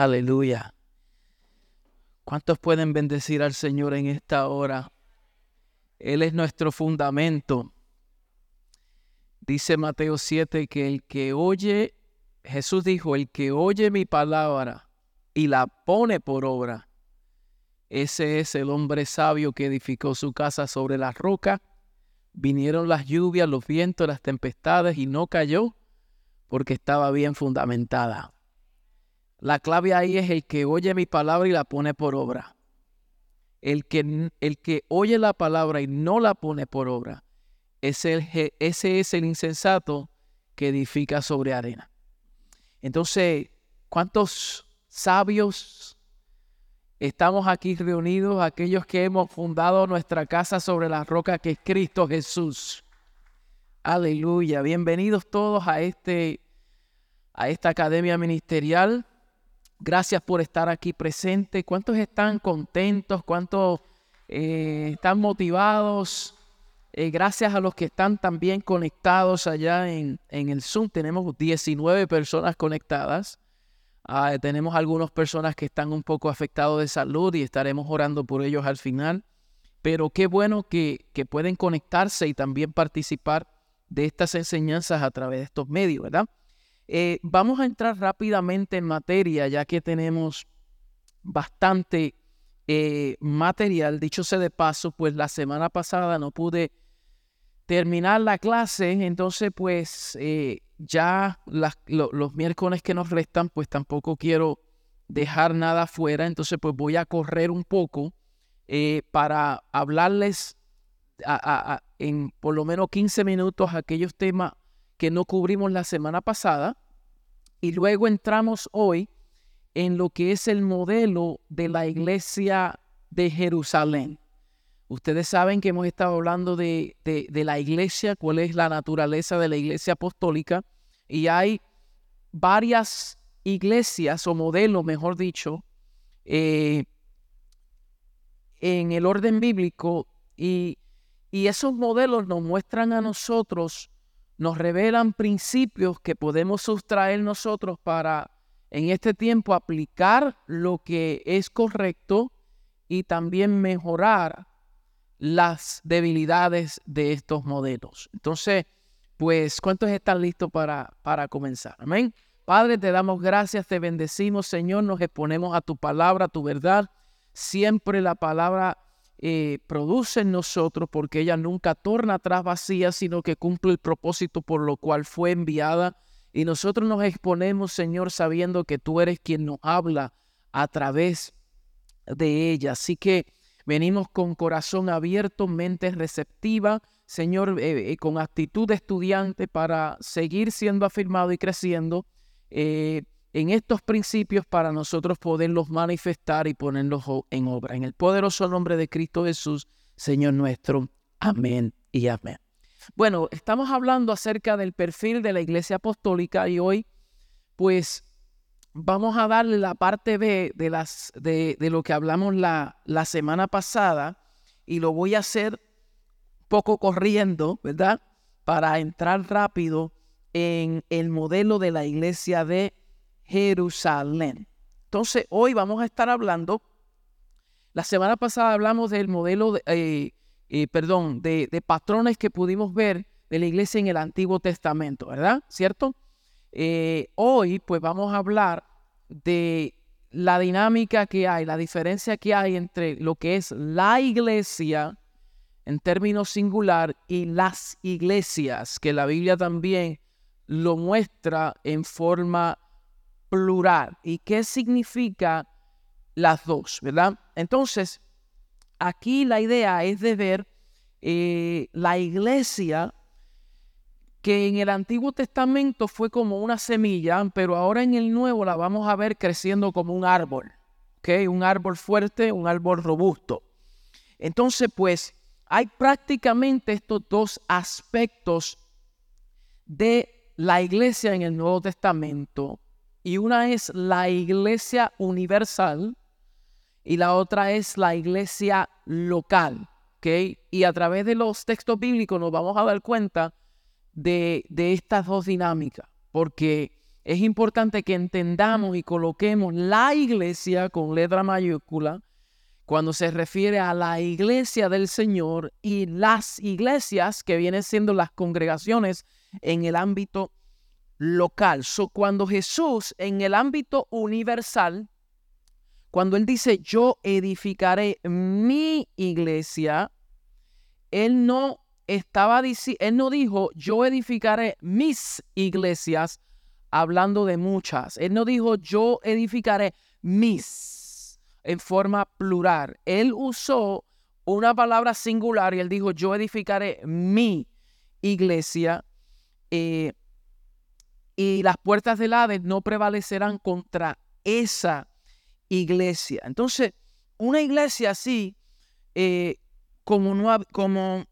Aleluya. ¿Cuántos pueden bendecir al Señor en esta hora? Él es nuestro fundamento. Dice Mateo 7 que el que oye, Jesús dijo, el que oye mi palabra y la pone por obra, ese es el hombre sabio que edificó su casa sobre la roca. Vinieron las lluvias, los vientos, las tempestades y no cayó porque estaba bien fundamentada. La clave ahí es el que oye mi palabra y la pone por obra. El que, el que oye la palabra y no la pone por obra, ese, es el insensato que edifica sobre arena. Entonces, ¿cuántos sabios estamos aquí reunidos? Aquellos que hemos fundado nuestra casa sobre la roca que es Cristo Jesús. Aleluya. Bienvenidos todos a, este, a esta academia ministerial. Gracias por estar aquí presente. ¿Cuántos están contentos? ¿Cuántos eh, están motivados? Eh, gracias a los que están también conectados allá en, en el Zoom. Tenemos 19 personas conectadas. Ah, tenemos algunas personas que están un poco afectados de salud y estaremos orando por ellos al final. Pero qué bueno que, que pueden conectarse y también participar de estas enseñanzas a través de estos medios, ¿verdad? Eh, vamos a entrar rápidamente en materia, ya que tenemos bastante eh, material. Dicho sea de paso, pues la semana pasada no pude terminar la clase, entonces pues eh, ya los miércoles que nos restan, pues tampoco quiero dejar nada fuera, entonces pues voy a correr un poco para hablarles en por lo menos 15 minutos aquellos temas que no cubrimos la semana pasada y luego entramos hoy en lo que es el modelo de la iglesia de Jerusalén. Ustedes saben que hemos estado hablando de, la iglesia, cuál es la naturaleza de la iglesia apostólica, y hay varias iglesias o modelos, mejor dicho, eh, en el orden bíblico, y, y esos modelos nos muestran a nosotros nos revelan principios que podemos sustraer nosotros para en este tiempo aplicar lo que es correcto y también mejorar las debilidades de estos modelos. Entonces, pues, ¿cuántos están listos para, para comenzar? Amén. Padre, te damos gracias, te bendecimos, Señor, nos exponemos a tu palabra, a tu verdad. Siempre la palabra eh, produce en nosotros, porque ella nunca torna atrás vacía, sino que cumple el propósito por lo cual fue enviada. Y nosotros nos exponemos, Señor, sabiendo que tú eres quien nos habla a través de ella. Así que venimos con corazón abierto, mente receptiva, Señor, eh, eh, con actitud de estudiante para seguir siendo afirmado y creciendo en estos principios para nosotros poderlos manifestar y ponerlos en obra. En el poderoso nombre de Cristo Jesús, Señor nuestro. Amén y amén. Bueno, estamos hablando acerca del perfil de la iglesia apostólica y hoy pues vamos a darle la parte B de, las, de, lo que hablamos la, la semana pasada y lo voy a hacer poco corriendo, ¿verdad? Para entrar rápido en el modelo de la iglesia de Jerusalén. Entonces, hoy vamos a estar hablando, la semana pasada hablamos del modelo, de, eh, eh, perdón, de, patrones que pudimos ver de la iglesia en el Antiguo Testamento, ¿verdad? ¿Cierto? Eh, hoy, pues vamos a hablar de la dinámica que hay, la diferencia que hay entre lo que es la iglesia en términos singular y las iglesias, que la Biblia también lo muestra en forma plural. ¿Y qué significa las dos? ¿Verdad? Entonces, aquí la idea es de ver eh, la iglesia que en el Antiguo Testamento fue como una semilla, pero ahora en el Nuevo la vamos a ver creciendo como un árbol, ¿ok? Un árbol fuerte, un árbol robusto. Entonces, pues, hay prácticamente estos dos aspectos de la iglesia en el Nuevo Testamento y una es la iglesia universal y la otra es la iglesia local. Y a través de los textos bíblicos nos vamos a dar cuenta de, estas dos dinámicas, porque es importante que entendamos y coloquemos la iglesia con letra mayúscula cuando se refiere a la iglesia del Señor y las iglesias que vienen siendo las congregaciones en el ámbito local. So, cuando Jesús en el ámbito universal, cuando Él dice, yo edificaré mi iglesia, Él no estaba Él no dijo, yo edificaré mis iglesias, hablando de muchas. Él no dijo, yo edificaré mis en forma plural. Él usó una palabra singular y él dijo, yo edificaré mi iglesia. Eh, y las puertas del Hades no prevalecerán contra esa iglesia. Entonces, una iglesia así, eh, como, no, como,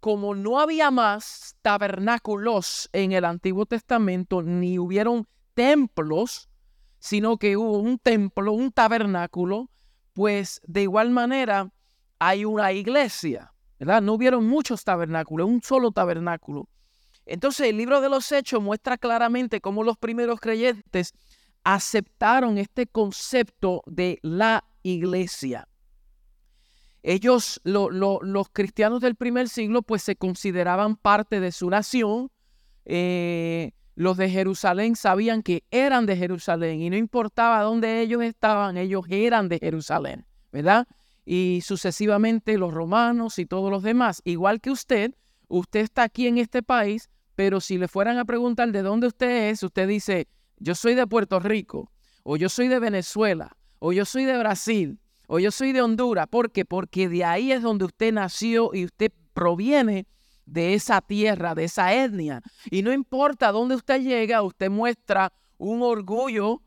como no había más tabernáculos en el Antiguo Testamento, ni hubieron templos, sino que hubo un templo, un tabernáculo, pues de igual manera hay una iglesia, ¿verdad? No hubieron muchos tabernáculos, un solo tabernáculo. Entonces el libro de los Hechos muestra claramente cómo los primeros creyentes aceptaron este concepto de la iglesia. Ellos, los cristianos del primer siglo, pues se consideraban parte de su nación. Eh, los de Jerusalén sabían que eran de Jerusalén y no importaba dónde ellos estaban, ellos eran de Jerusalén, ¿verdad? Y sucesivamente los romanos y todos los demás. Igual que usted, usted está aquí en este país, pero si le fueran a preguntar de dónde usted es, usted dice, yo soy de Puerto Rico, o yo soy de Venezuela, o yo soy de Brasil, o yo soy de Honduras. ¿Por qué? Porque de ahí es donde usted nació y usted proviene de esa tierra, de esa etnia. Y no importa dónde usted llega, usted muestra un orgullo,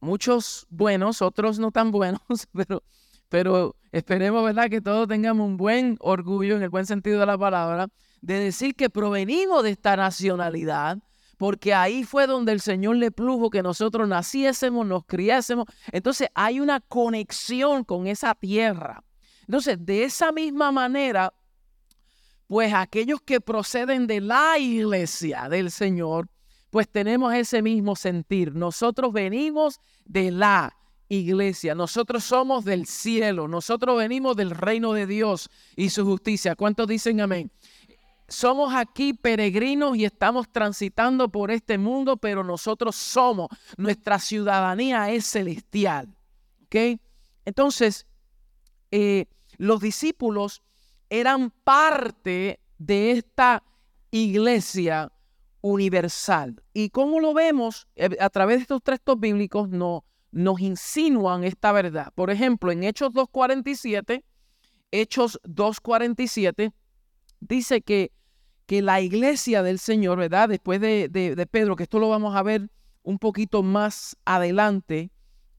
muchos buenos, otros no tan buenos, pero, pero esperemos, ¿verdad? Que todos tengamos un buen orgullo en el buen sentido de la palabra, de decir que provenimos de esta nacionalidad, porque ahí fue donde el Señor le plujo que nosotros naciésemos, nos criásemos. Entonces hay una conexión con esa tierra. Entonces, de esa misma manera, pues aquellos que proceden de la iglesia del Señor, pues tenemos ese mismo sentir. Nosotros venimos de la iglesia, nosotros somos del cielo, nosotros venimos del reino de Dios y su justicia. ¿Cuántos dicen amén? Somos aquí peregrinos y estamos transitando por este mundo, pero nosotros somos, nuestra ciudadanía es celestial. ¿Ok? Entonces, eh, los discípulos eran parte de esta iglesia universal. Y como lo vemos, eh, a través de estos textos bíblicos no, nos insinúan esta verdad. Por ejemplo, en Hechos 2.47, Hechos 2.47, dice que, que la iglesia del Señor, ¿verdad? Después de, de, Pedro, que esto lo vamos a ver un poquito más adelante,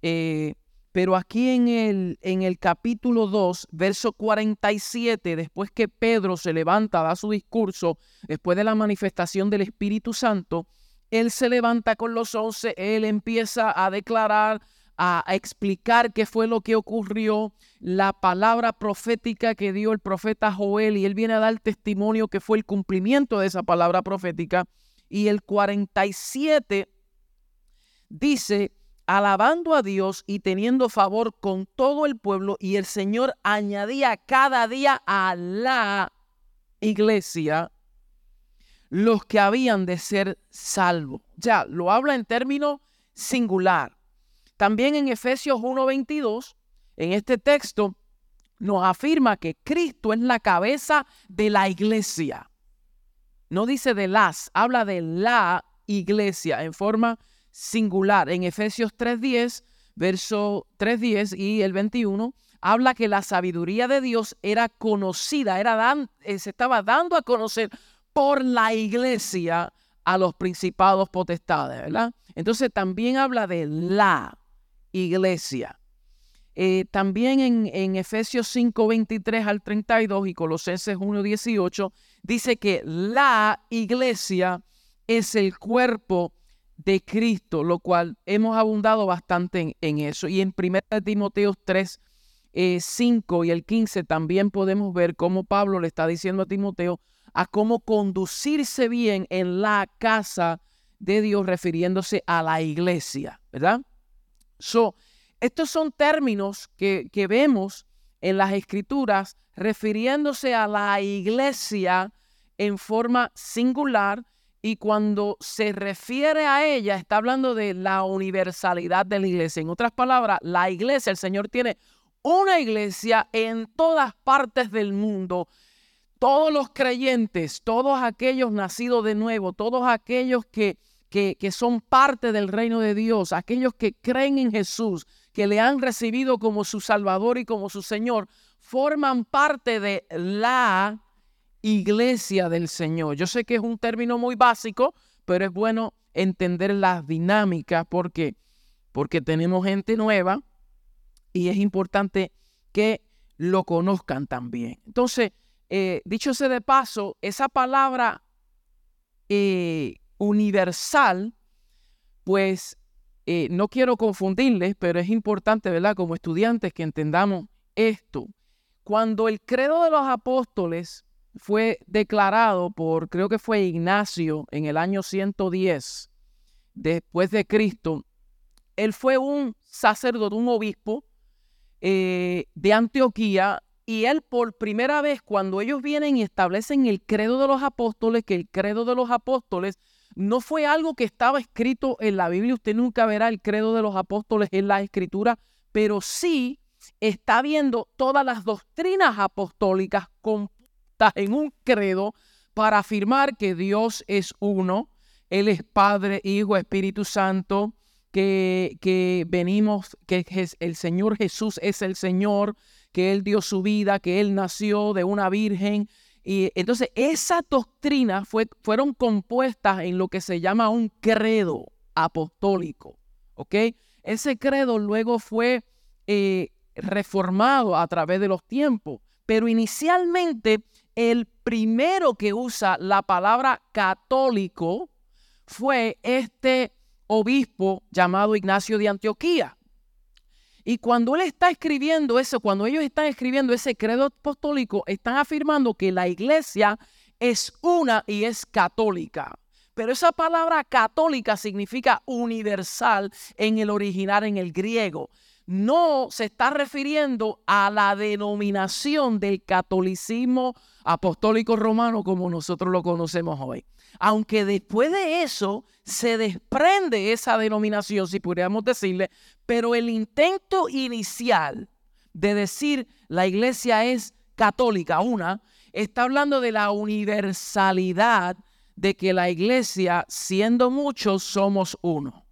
eh, pero aquí en el, en el capítulo 2, verso 47, después que Pedro se levanta, da su discurso, después de la manifestación del Espíritu Santo, él se levanta con los once, él empieza a declarar, a, explicar qué fue lo que ocurrió, la palabra profética que dio el profeta Joel, y él viene a dar testimonio que fue el cumplimiento de esa palabra profética. Y el 47 dice, alabando a Dios y teniendo favor con todo el pueblo, y el Señor añadía cada día a la iglesia los que habían de ser salvos. Ya, lo habla en términos singular. También en Efesios 1:22, en este texto, nos afirma que Cristo es la cabeza de la iglesia. No dice de las, habla de la iglesia en forma singular. En Efesios 3.10, verso 3.10 y el 21, habla que la sabiduría de Dios era conocida, era eh, se estaba dando a conocer por la iglesia a los principados potestades, ¿verdad? Entonces también habla de la iglesia. Eh, también en, en Efesios 5, 23 al 32 y Colosenses 1, 18, dice que la iglesia es el cuerpo de Cristo, lo cual hemos abundado bastante en, eso. Y en 1 Timoteo 3, 5 eh, y el 15 también podemos ver cómo Pablo le está diciendo a Timoteo a cómo conducirse bien en la casa de Dios refiriéndose a la iglesia, ¿verdad? So, estos son términos que, que vemos en las escrituras refiriéndose a la iglesia en forma singular y cuando se refiere a ella está hablando de la universalidad de la iglesia. En otras palabras, la iglesia, el Señor tiene una iglesia en todas partes del mundo. Todos los creyentes, todos aquellos nacidos de nuevo, todos aquellos que, que, que son parte del reino de Dios, aquellos que creen en Jesús, que le han recibido como su Salvador y como su Señor, forman parte de la iglesia del Señor. Yo sé que es un término muy básico, pero es bueno entender las dinámicas porque porque tenemos gente nueva y es importante que lo conozcan también. Entonces, eh, dicho sea de paso, esa palabra eh, universal, pues eh, no quiero confundirles, pero es importante, ¿verdad? Como estudiantes que entendamos esto. Cuando el credo de los apóstoles fue declarado por, creo que fue Ignacio en el año 110 después de Cristo, él fue un sacerdote, un obispo eh, de Antioquía y él por primera vez cuando ellos vienen y establecen el credo de los apóstoles, que el credo de los apóstoles no fue algo que estaba escrito en la Biblia, usted nunca verá el credo de los apóstoles en la escritura, pero sí está viendo todas las doctrinas apostólicas con en un credo para afirmar que Dios es uno, Él es Padre, Hijo, Espíritu Santo, que, que venimos, que el Señor Jesús es el Señor, que Él dio su vida, que Él nació de una virgen. Y entonces esas doctrinas fue, fueron compuestas en lo que se llama un credo apostólico. ¿Ok? Ese credo luego fue eh, reformado a través de los tiempos, pero inicialmente el primero que usa la palabra católico fue este obispo llamado Ignacio de Antioquía. Y cuando él está escribiendo eso, cuando ellos están escribiendo ese credo apostólico, están afirmando que la iglesia es una y es católica. Pero esa palabra católica significa universal en el original, en el griego no se está refiriendo a la denominación del catolicismo apostólico romano como nosotros lo conocemos hoy. Aunque después de eso se desprende esa denominación, si pudiéramos decirle, pero el intento inicial de decir la iglesia es católica, una, está hablando de la universalidad de que la iglesia, siendo muchos, somos uno.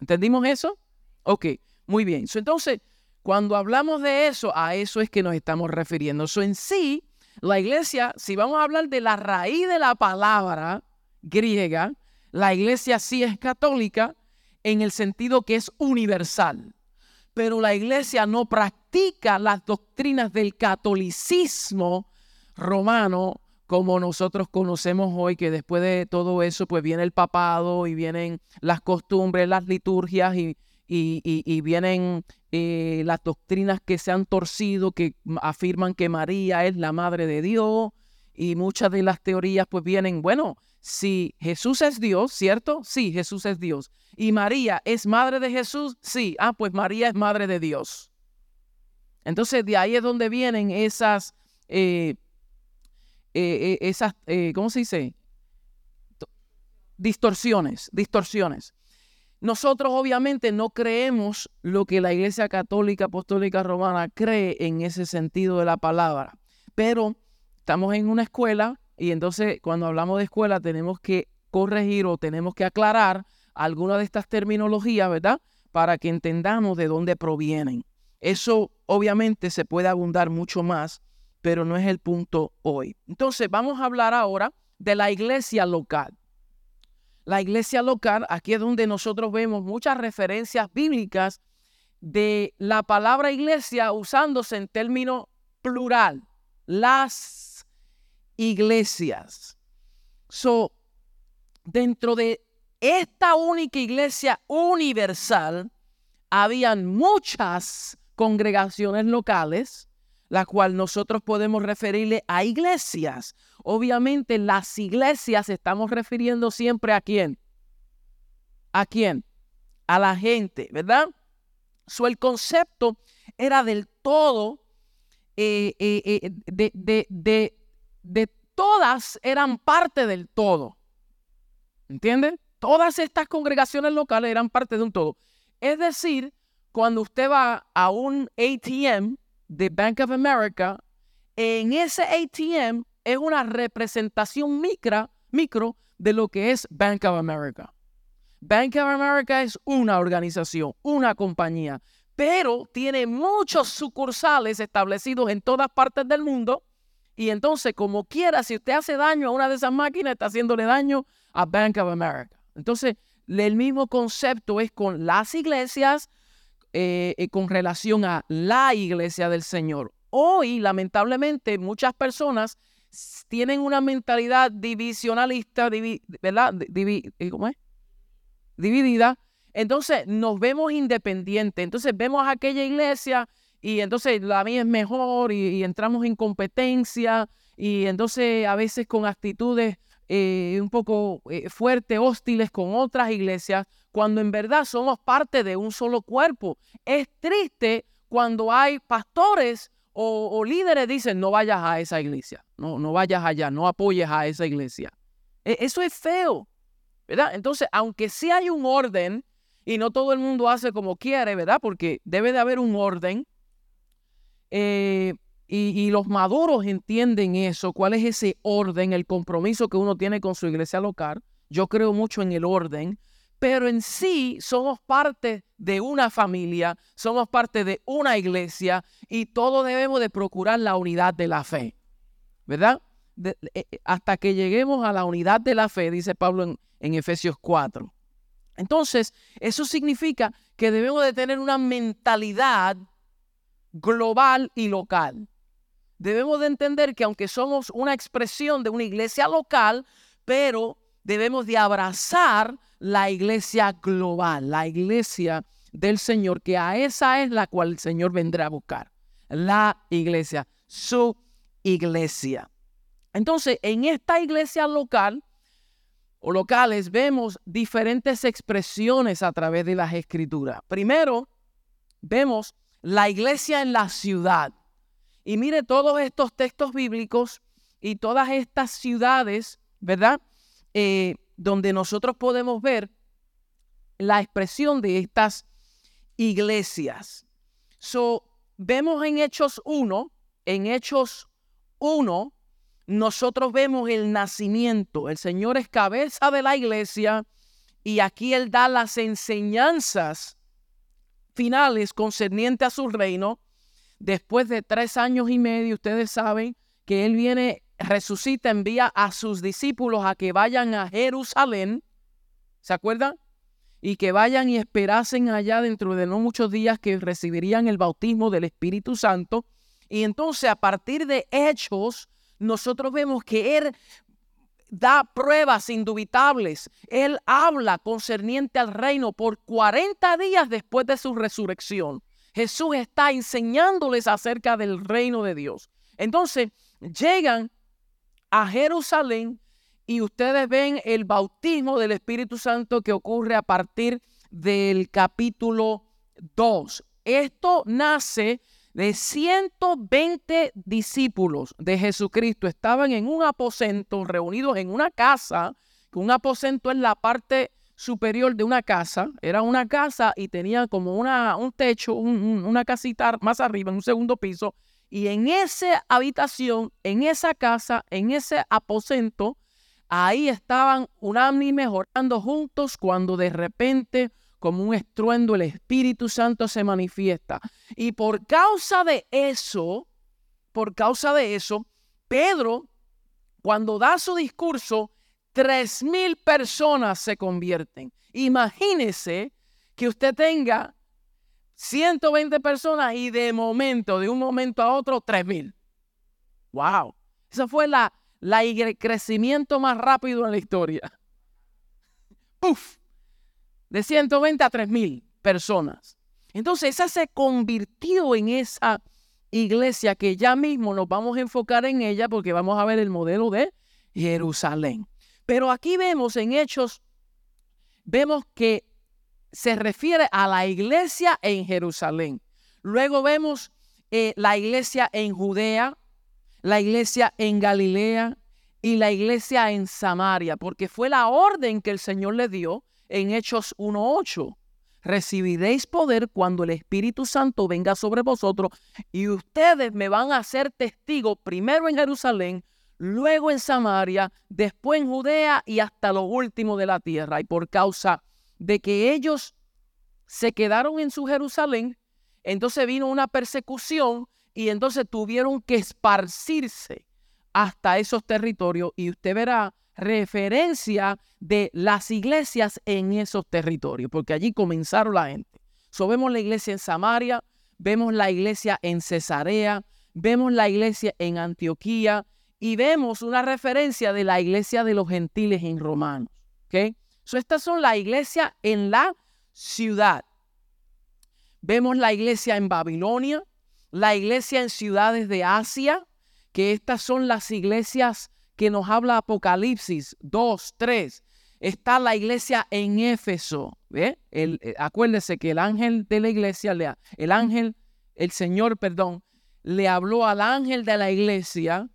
¿Entendimos eso? Ok. Muy bien. entonces, cuando hablamos de eso, a eso es que nos estamos refiriendo. Eso en sí, la iglesia, si vamos a hablar de la raíz de la palabra griega, la iglesia sí es católica en el sentido que es universal. Pero la iglesia no practica las doctrinas del catolicismo romano como nosotros conocemos hoy, que después de todo eso, pues viene el papado y vienen las costumbres, las liturgias y, y, vienen eh, las doctrinas que se han torcido, que afirman que María es la madre de Dios y muchas de las teorías pues vienen, bueno, si Jesús es Dios, ¿cierto? Sí, Jesús es Dios. ¿Y María es madre de Jesús? Sí, ah, pues María es madre de Dios. Entonces de ahí es donde vienen esas, eh, eh, esas ¿cómo se dice? Distorsiones, distorsiones. Nosotros obviamente no creemos lo que la Iglesia Católica Apostólica Romana cree en ese sentido de la palabra, pero estamos en una escuela y entonces cuando hablamos de escuela tenemos que corregir o tenemos que aclarar alguna de estas terminologías, ¿verdad? Para que entendamos de dónde provienen. Eso obviamente se puede abundar mucho más, pero no es el punto hoy. Entonces vamos a hablar ahora de la iglesia local la iglesia local, aquí es donde nosotros vemos muchas referencias bíblicas de la palabra iglesia usándose en término plural, las iglesias. So, dentro de esta única iglesia universal, habían muchas congregaciones locales la cual nosotros podemos referirle a iglesias. Obviamente las iglesias estamos refiriendo siempre a quién? ¿A quién? A la gente, ¿verdad? So, el concepto era del todo, eh, eh, eh, de, de, de, de todas eran parte del todo. ¿Entienden? Todas estas congregaciones locales eran parte de un todo. Es decir, cuando usted va a un ATM de Bank of America, en ese ATM es una representación micro, micro de lo que es Bank of America. Bank of America es una organización, una compañía, pero tiene muchos sucursales establecidos en todas partes del mundo. Y entonces, como quiera, si usted hace daño a una de esas máquinas, está haciéndole daño a Bank of America. Entonces, el mismo concepto es con las iglesias, eh, eh, con relación a la iglesia del Señor. Hoy, lamentablemente, muchas personas tienen una mentalidad divisionalista, ¿verdad? Eh, ¿Cómo es? Dividida. Entonces nos vemos independientes. Entonces vemos aquella iglesia y entonces la mía es mejor y, entramos en competencia y entonces a veces con actitudes eh, un poco fuertes, hostiles con otras iglesias, cuando en verdad somos parte de un solo cuerpo. Es triste cuando hay pastores o, líderes dicen, no vayas a esa iglesia, no, no vayas allá, no apoyes a esa iglesia. E, eso es feo, ¿verdad? Entonces, aunque sí hay un orden y no todo el mundo hace como quiere, ¿verdad? Porque debe de haber un orden. Eh, y, y, los maduros entienden eso, cuál es ese orden, el compromiso que uno tiene con su iglesia local. Yo creo mucho en el orden, pero en sí somos parte de una familia, somos parte de una iglesia y todos debemos de procurar la unidad de la fe, ¿verdad? Eh, eh, hasta que lleguemos a la unidad de la fe, dice Pablo en, en Efesios 4. Entonces, eso significa que debemos de tener una mentalidad global y local. Debemos de entender que aunque somos una expresión de una iglesia local, pero debemos de abrazar la iglesia global, la iglesia del Señor, que a esa es la cual el Señor vendrá a buscar. La iglesia, su iglesia. Entonces, en esta iglesia local o locales vemos diferentes expresiones a través de las escrituras. Primero, vemos la iglesia en la ciudad. Y mire todos estos textos bíblicos y todas estas ciudades, ¿verdad? Eh, donde nosotros podemos ver la expresión de estas iglesias. So, vemos en Hechos 1, en Hechos 1, nosotros vemos el nacimiento. El Señor es cabeza de la iglesia y aquí Él da las enseñanzas finales concernientes a su reino. Después de tres años y medio, ustedes saben que Él viene resucita, envía a sus discípulos a que vayan a Jerusalén, ¿se acuerdan? Y que vayan y esperasen allá dentro de no muchos días que recibirían el bautismo del Espíritu Santo. Y entonces a partir de hechos, nosotros vemos que Él da pruebas indubitables. Él habla concerniente al reino por 40 días después de su resurrección. Jesús está enseñándoles acerca del reino de Dios. Entonces llegan a Jerusalén y ustedes ven el bautismo del Espíritu Santo que ocurre a partir del capítulo 2. Esto nace de 120 discípulos de Jesucristo. Estaban en un aposento, reunidos en una casa, un aposento es la parte superior de una casa. Era una casa y tenía como una, un techo, una casita más arriba, en un segundo piso, y en esa habitación, en esa casa, en ese aposento, ahí estaban unánimes orando juntos cuando de repente, como un estruendo, el Espíritu Santo se manifiesta. Y por causa de eso, por causa de eso, Pedro, cuando da su discurso, tres mil personas se convierten. Imagínese que usted tenga 120 personas y de momento, de un momento a otro, 3000. ¡Wow! Eso fue la, la crecimiento más rápido en la historia. ¡Puf! De 120 a 3000 personas. Entonces, esa se convirtió en esa iglesia que ya mismo nos vamos a enfocar en ella porque vamos a ver el modelo de Jerusalén. Pero aquí vemos en Hechos, vemos que se refiere a la iglesia en Jerusalén. Luego vemos eh, la iglesia en Judea, la iglesia en Galilea y la iglesia en Samaria, porque fue la orden que el Señor le dio en Hechos 1.8. Recibiréis poder cuando el Espíritu Santo venga sobre vosotros y ustedes me van a ser testigos primero en Jerusalén, luego en Samaria, después en Judea y hasta lo último de la tierra. Y por causa de que ellos se quedaron en su Jerusalén, entonces vino una persecución y entonces tuvieron que esparcirse hasta esos territorios y usted verá referencia de las iglesias en esos territorios, porque allí comenzaron la gente. So, vemos la iglesia en Samaria, vemos la iglesia en Cesarea, vemos la iglesia en Antioquía y vemos una referencia de la iglesia de los gentiles en Romanos. ¿okay? Estas son la iglesia en la ciudad. Vemos la iglesia en Babilonia, la iglesia en ciudades de Asia, que estas son las iglesias que nos habla Apocalipsis 2, 3. Está la iglesia en Éfeso. ¿ve? El, eh, acuérdese que el ángel de la iglesia, el ángel, el Señor, perdón, le habló al ángel de la iglesia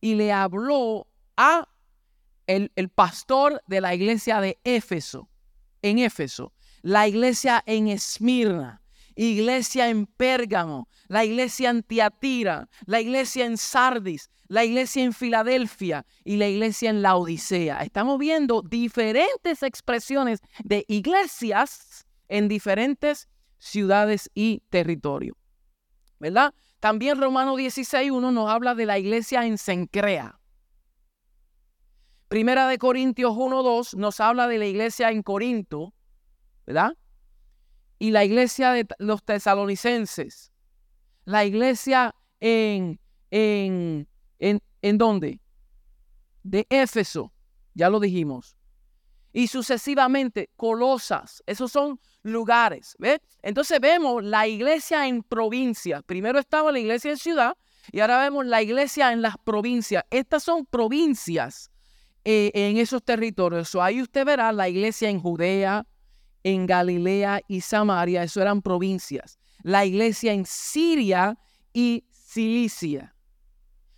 y le habló a el, pastor de la iglesia de Éfeso, en Éfeso, la iglesia en Esmirna, iglesia en Pérgamo, la iglesia en Tiatira, la iglesia en Sardis, la iglesia en Filadelfia y la iglesia en la Odisea. Estamos viendo diferentes expresiones de iglesias en diferentes ciudades y territorios. ¿Verdad? También Romano 16.1 nos habla de la iglesia en Sencrea. Primera de Corintios 1.2 nos habla de la iglesia en Corinto, ¿verdad? y la iglesia de los tesalonicenses, la iglesia en, en, en, en dónde? De Éfeso, ya lo dijimos. Y sucesivamente, Colosas, esos son lugares. ¿ves? Entonces vemos la iglesia en provincias. Primero estaba la iglesia en ciudad y ahora vemos la iglesia en las provincias. Estas son provincias eh, en esos territorios. ahí usted verá la iglesia en Judea, en Galilea y Samaria, eso eran provincias. La iglesia en Siria y Cilicia.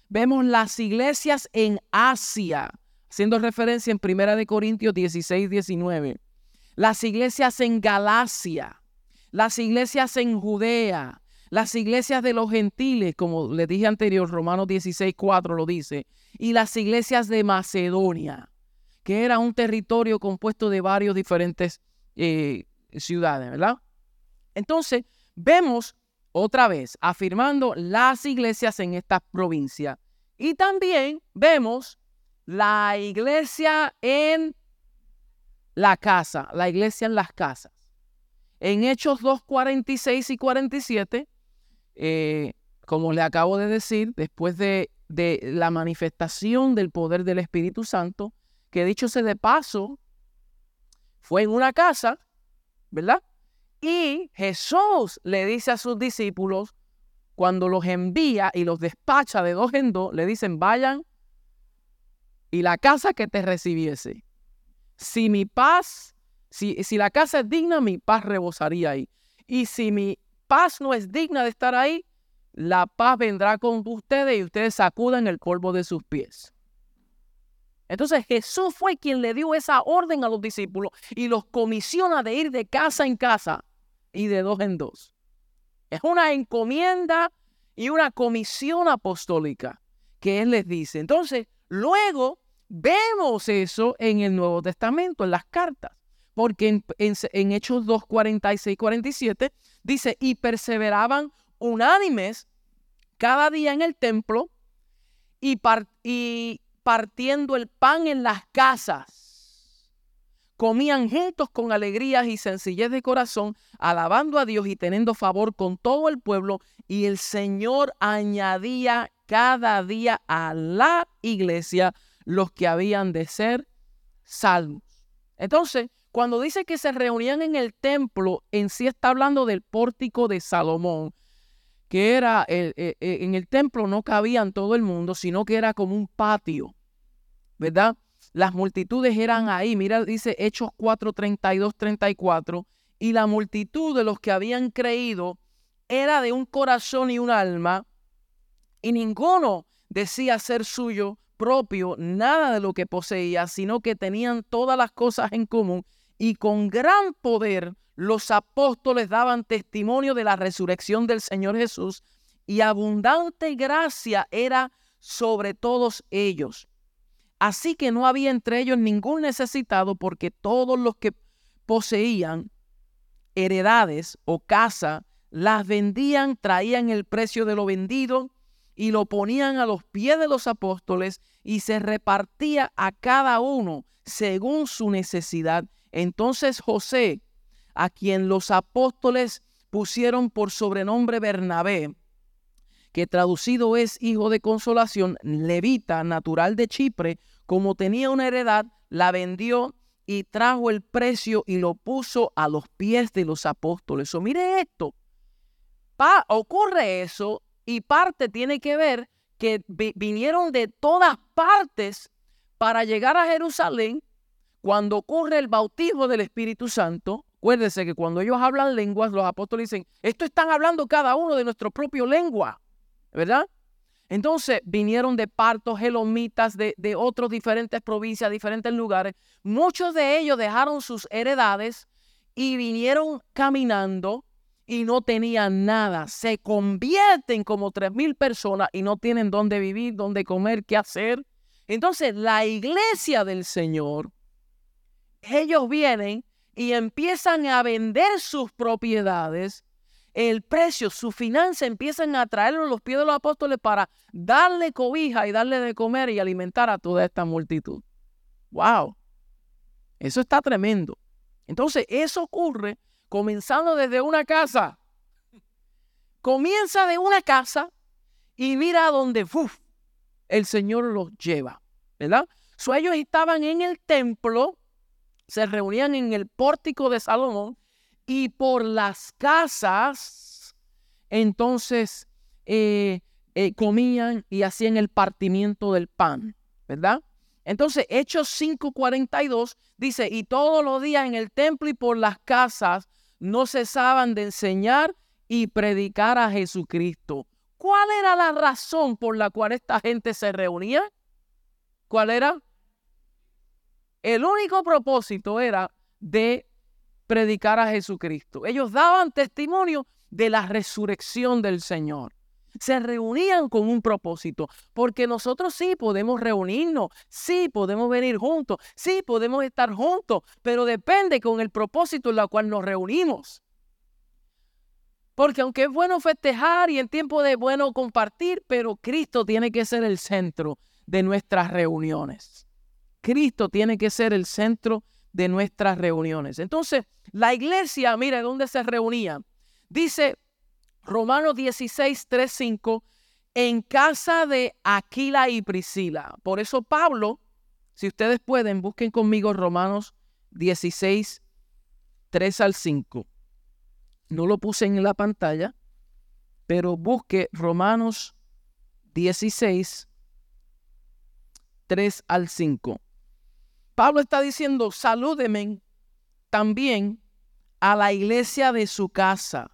Vemos las iglesias en Asia, haciendo referencia en Primera de Corintios 16, 19. Las iglesias en Galacia, las iglesias en Judea, las iglesias de los gentiles, como le dije anterior, Romanos 16, 4 lo dice, y las iglesias de Macedonia, que era un territorio compuesto de varios diferentes eh, ciudades, ¿verdad? Entonces, vemos otra vez afirmando las iglesias en estas provincias. Y también vemos la iglesia en la casa, la iglesia en las casas. En Hechos 2, 46 y 47, eh, como le acabo de decir, después de, de la manifestación del poder del Espíritu Santo, que dicho sea de paso, fue en una casa, ¿verdad? Y Jesús le dice a sus discípulos, cuando los envía y los despacha de dos en dos, le dicen, vayan y la casa que te recibiese. Si mi paz, si, si la casa es digna, mi paz rebosaría ahí. Y si mi paz no es digna de estar ahí, la paz vendrá con ustedes y ustedes sacudan el polvo de sus pies. Entonces Jesús fue quien le dio esa orden a los discípulos y los comisiona de ir de casa en casa y de dos en dos. Es una encomienda y una comisión apostólica que Él les dice. Entonces, luego vemos eso en el Nuevo Testamento, en las cartas. Porque en, Hechos 2, 46, 47 dice, y perseveraban unánimes cada día en el templo y, partiendo el pan en las casas. Comían juntos con alegrías y sencillez de corazón, alabando a Dios y teniendo favor con todo el pueblo. Y el Señor añadía cada día a la iglesia los que habían de ser salvos. Entonces, cuando dice que se reunían en el templo, en sí está hablando del pórtico de Salomón, que era eh, eh, en el templo no cabían todo el mundo, sino que era como un patio, ¿verdad? Las multitudes eran ahí. Mira, dice Hechos 4, 32, 34. y la multitud de los que habían creído era de un corazón y un alma, y ninguno decía ser suyo propio nada de lo que poseía, sino que tenían todas las cosas en común, y con gran poder los apóstoles daban testimonio de la resurrección del Señor Jesús, y abundante gracia era sobre todos ellos. Así que no había entre ellos ningún necesitado, porque todos los que poseían heredades o casa, las vendían, traían el precio de lo vendido y lo ponían a los pies de los apóstoles y se repartía a cada uno según su necesidad. Entonces José, a quien los apóstoles pusieron por sobrenombre Bernabé, que traducido es hijo de consolación, levita, natural de Chipre, como tenía una heredad, la vendió y trajo el precio y lo puso a los pies de los apóstoles. O mire esto, pa, ocurre eso y parte tiene que ver que vinieron de todas partes para llegar a Jerusalén cuando ocurre el bautismo del Espíritu Santo. Acuérdese que cuando ellos hablan lenguas, los apóstoles dicen, esto están hablando cada uno de nuestro propio lengua, ¿verdad? Entonces vinieron de partos, gelomitas, de, de otras diferentes provincias, diferentes lugares. Muchos de ellos dejaron sus heredades y vinieron caminando y no tenían nada. Se convierten como tres mil personas y no tienen dónde vivir, dónde comer, qué hacer. Entonces la iglesia del Señor, ellos vienen y empiezan a vender sus propiedades el precio, su finanza empiezan a traerlo a los pies de los apóstoles para darle cobija y darle de comer y alimentar a toda esta multitud. ¡Wow! Eso está tremendo. Entonces, eso ocurre comenzando desde una casa. Comienza de una casa y mira a dónde el Señor los lleva, ¿verdad? So, ellos estaban en el templo, se reunían en el pórtico de Salomón y por las casas, entonces eh, eh, comían y hacían el partimiento del pan, ¿verdad? Entonces, Hechos 5:42 dice, y todos los días en el templo y por las casas no cesaban de enseñar y predicar a Jesucristo. ¿Cuál era la razón por la cual esta gente se reunía? ¿Cuál era? El único propósito era de predicar a Jesucristo. Ellos daban testimonio de la resurrección del Señor. Se reunían con un propósito, porque nosotros sí podemos reunirnos, sí podemos venir juntos, sí podemos estar juntos, pero depende con el propósito en el cual nos reunimos. Porque aunque es bueno festejar y en tiempo de bueno compartir, pero Cristo tiene que ser el centro de nuestras reuniones. Cristo tiene que ser el centro de nuestras reuniones. Entonces, la iglesia, mira, ¿dónde se reunía? Dice Romanos 16, 3, 5, en casa de Aquila y Priscila. Por eso Pablo, si ustedes pueden, busquen conmigo Romanos 16, 3 al 5. No lo puse en la pantalla, pero busque Romanos 16, 3 al 5. Pablo está diciendo, salúdeme también a la iglesia de su casa.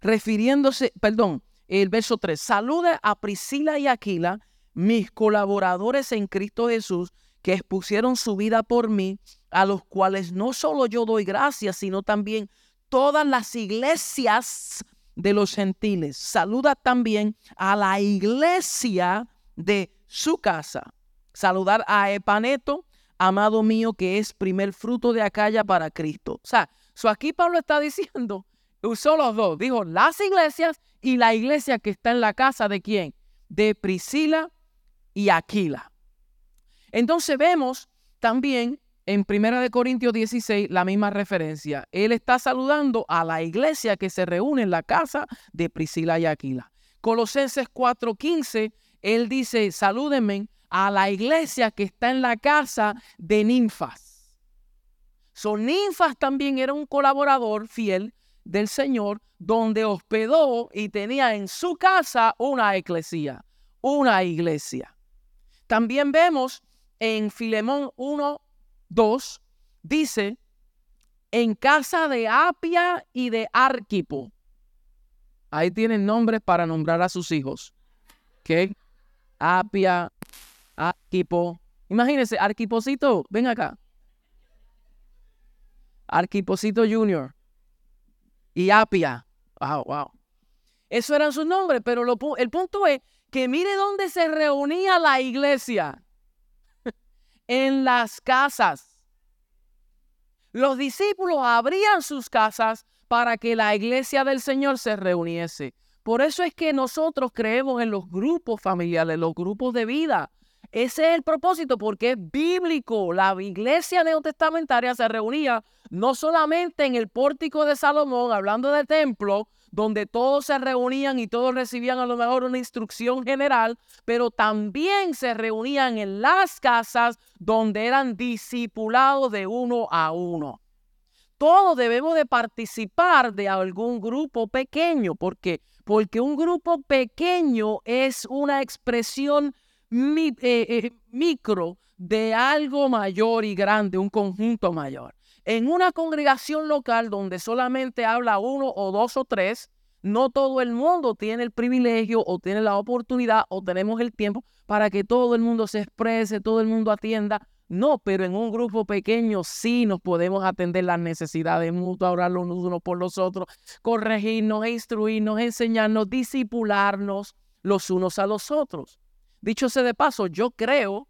Refiriéndose, perdón, el verso 3, saluda a Priscila y Aquila, mis colaboradores en Cristo Jesús, que expusieron su vida por mí, a los cuales no solo yo doy gracias, sino también todas las iglesias de los gentiles. Saluda también a la iglesia de su casa. Saludar a Epaneto, amado mío, que es primer fruto de Acaya para Cristo. O sea, aquí Pablo está diciendo, usó los dos, dijo las iglesias y la iglesia que está en la casa de quién? De Priscila y Aquila. Entonces vemos también en 1 Corintios 16 la misma referencia. Él está saludando a la iglesia que se reúne en la casa de Priscila y Aquila. Colosenses 4:15, él dice, salúdenme a la iglesia que está en la casa de ninfas. Son ninfas también era un colaborador fiel del Señor donde hospedó y tenía en su casa una iglesia, una iglesia. También vemos en Filemón 1, 2, dice, en casa de Apia y de Arquipo. Ahí tienen nombres para nombrar a sus hijos. ¿Ok? Apia, Arquipo. Imagínense, Arquiposito, ven acá. Arquiposito Junior y Apia. Wow, wow. Eso eran sus nombres, pero el punto es que mire dónde se reunía la iglesia. en las casas. Los discípulos abrían sus casas para que la iglesia del Señor se reuniese. Por eso es que nosotros creemos en los grupos familiares, los grupos de vida. Ese es el propósito porque es bíblico. La iglesia neotestamentaria se reunía no solamente en el pórtico de Salomón, hablando del templo, donde todos se reunían y todos recibían a lo mejor una instrucción general, pero también se reunían en las casas donde eran discipulados de uno a uno. Todos debemos de participar de algún grupo pequeño, porque porque un grupo pequeño es una expresión eh, eh, micro de algo mayor y grande, un conjunto mayor. En una congregación local donde solamente habla uno o dos o tres, no todo el mundo tiene el privilegio o tiene la oportunidad o tenemos el tiempo para que todo el mundo se exprese, todo el mundo atienda. No, pero en un grupo pequeño sí nos podemos atender las necesidades mutuas, orar los unos por los otros, corregirnos, instruirnos, enseñarnos, disipularnos los unos a los otros. Dicho sea de paso, yo creo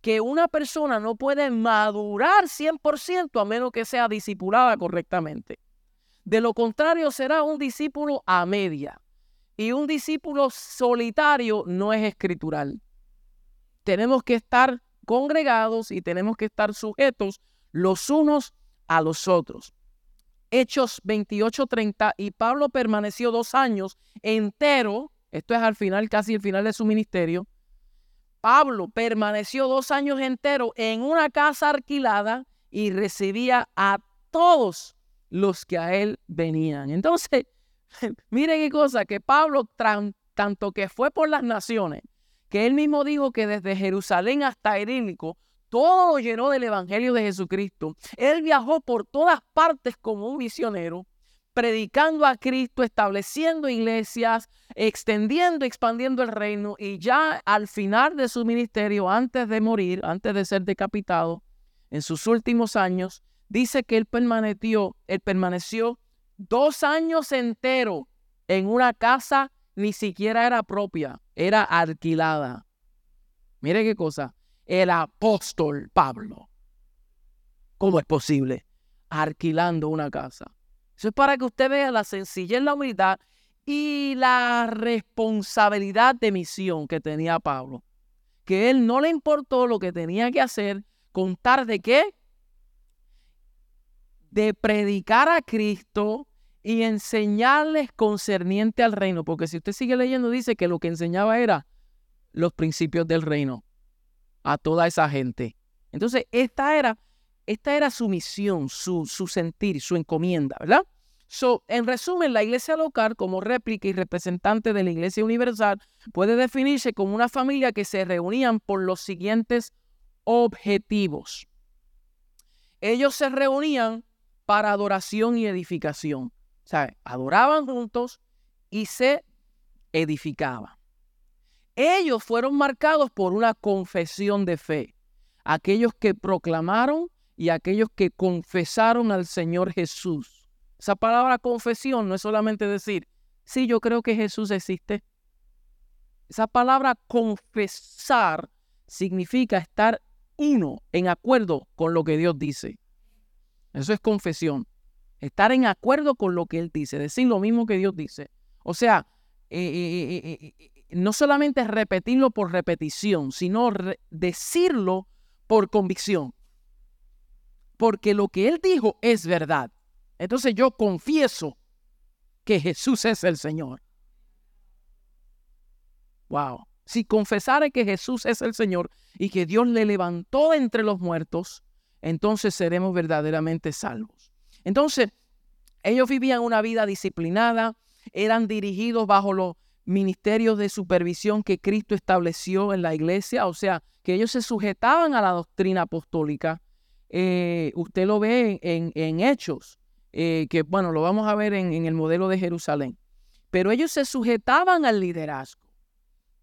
que una persona no puede madurar 100% a menos que sea discipulada correctamente. De lo contrario, será un discípulo a media. Y un discípulo solitario no es escritural. Tenemos que estar congregados y tenemos que estar sujetos los unos a los otros. Hechos 28:30 y Pablo permaneció dos años entero, esto es al final, casi el final de su ministerio, Pablo permaneció dos años enteros en una casa alquilada y recibía a todos los que a él venían. Entonces, mire qué cosa, que Pablo, tanto que fue por las naciones, que él mismo dijo que desde Jerusalén hasta Irínico, todo lo llenó del Evangelio de Jesucristo. Él viajó por todas partes como un misionero predicando a Cristo, estableciendo iglesias, extendiendo, expandiendo el reino y ya al final de su ministerio, antes de morir, antes de ser decapitado, en sus últimos años, dice que él permaneció, él permaneció dos años enteros en una casa, ni siquiera era propia, era alquilada. Mire qué cosa, el apóstol Pablo. ¿Cómo es posible? Alquilando una casa. Eso es para que usted vea la sencillez, la humildad y la responsabilidad de misión que tenía Pablo. Que él no le importó lo que tenía que hacer, contar de qué? De predicar a Cristo y enseñarles concerniente al reino. Porque si usted sigue leyendo, dice que lo que enseñaba era los principios del reino a toda esa gente. Entonces, esta era esta era su misión, su, su sentir, su encomienda, ¿verdad? So, en resumen, la iglesia local, como réplica y representante de la iglesia universal, puede definirse como una familia que se reunían por los siguientes objetivos. Ellos se reunían para adoración y edificación. O sea, adoraban juntos y se edificaban. Ellos fueron marcados por una confesión de fe. Aquellos que proclamaron y aquellos que confesaron al Señor Jesús. Esa palabra confesión no es solamente decir, sí, yo creo que Jesús existe. Esa palabra confesar significa estar uno en acuerdo con lo que Dios dice. Eso es confesión. Estar en acuerdo con lo que Él dice, decir lo mismo que Dios dice. O sea, eh, eh, eh, no solamente repetirlo por repetición, sino decirlo por convicción porque lo que él dijo es verdad. Entonces yo confieso que Jesús es el Señor. Wow. Si confesare que Jesús es el Señor y que Dios le levantó entre los muertos, entonces seremos verdaderamente salvos. Entonces, ellos vivían una vida disciplinada, eran dirigidos bajo los ministerios de supervisión que Cristo estableció en la iglesia, o sea, que ellos se sujetaban a la doctrina apostólica eh, usted lo ve en, Hechos, eh, que bueno, lo vamos a ver en, el modelo de Jerusalén. Pero ellos se sujetaban al liderazgo.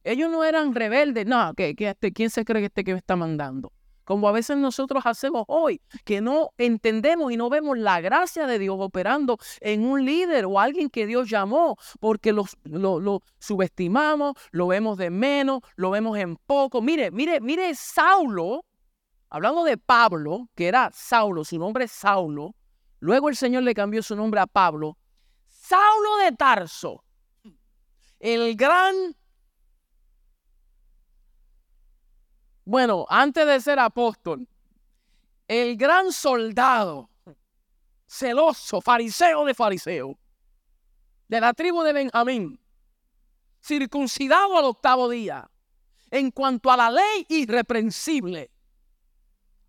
Ellos no eran rebeldes. No, que, este, ¿quién se cree que este que me está mandando? Como a veces nosotros hacemos hoy, que no entendemos y no vemos la gracia de Dios operando en un líder o alguien que Dios llamó, porque lo, lo subestimamos, lo vemos de menos, lo vemos en poco. Mire, mire, mire, Saulo, hablando de Pablo, que era Saulo, su nombre es Saulo, luego el Señor le cambió su nombre a Pablo, Saulo de Tarso, el gran Bueno, antes de ser apóstol, el gran soldado, celoso, fariseo de fariseo, de la tribu de Benjamín, circuncidado al octavo día, en cuanto a la ley irreprensible,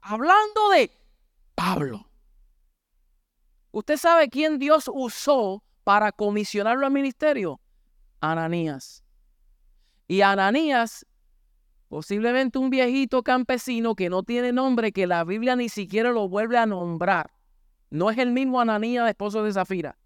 hablando de Pablo. ¿Usted sabe quién Dios usó para comisionarlo al ministerio? Ananías. Y Ananías Posiblemente un viejito campesino que no tiene nombre, que la Biblia ni siquiera lo vuelve a nombrar. No es el mismo Ananías, esposo de Zafira.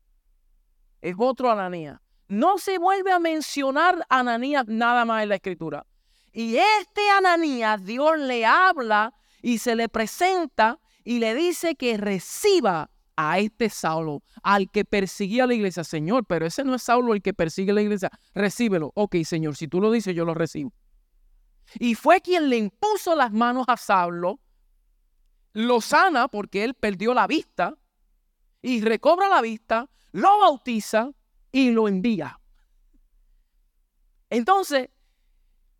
Es otro Ananías. No se vuelve a mencionar Ananías nada más en la escritura. Y este Ananías, Dios le habla y se le presenta y le dice que reciba a este Saulo, al que perseguía la iglesia. Señor, pero ese no es Saulo el que persigue la iglesia. Recíbelo. Ok, Señor, si tú lo dices, yo lo recibo. Y fue quien le impuso las manos a Saulo, lo sana porque él perdió la vista y recobra la vista, lo bautiza y lo envía. Entonces,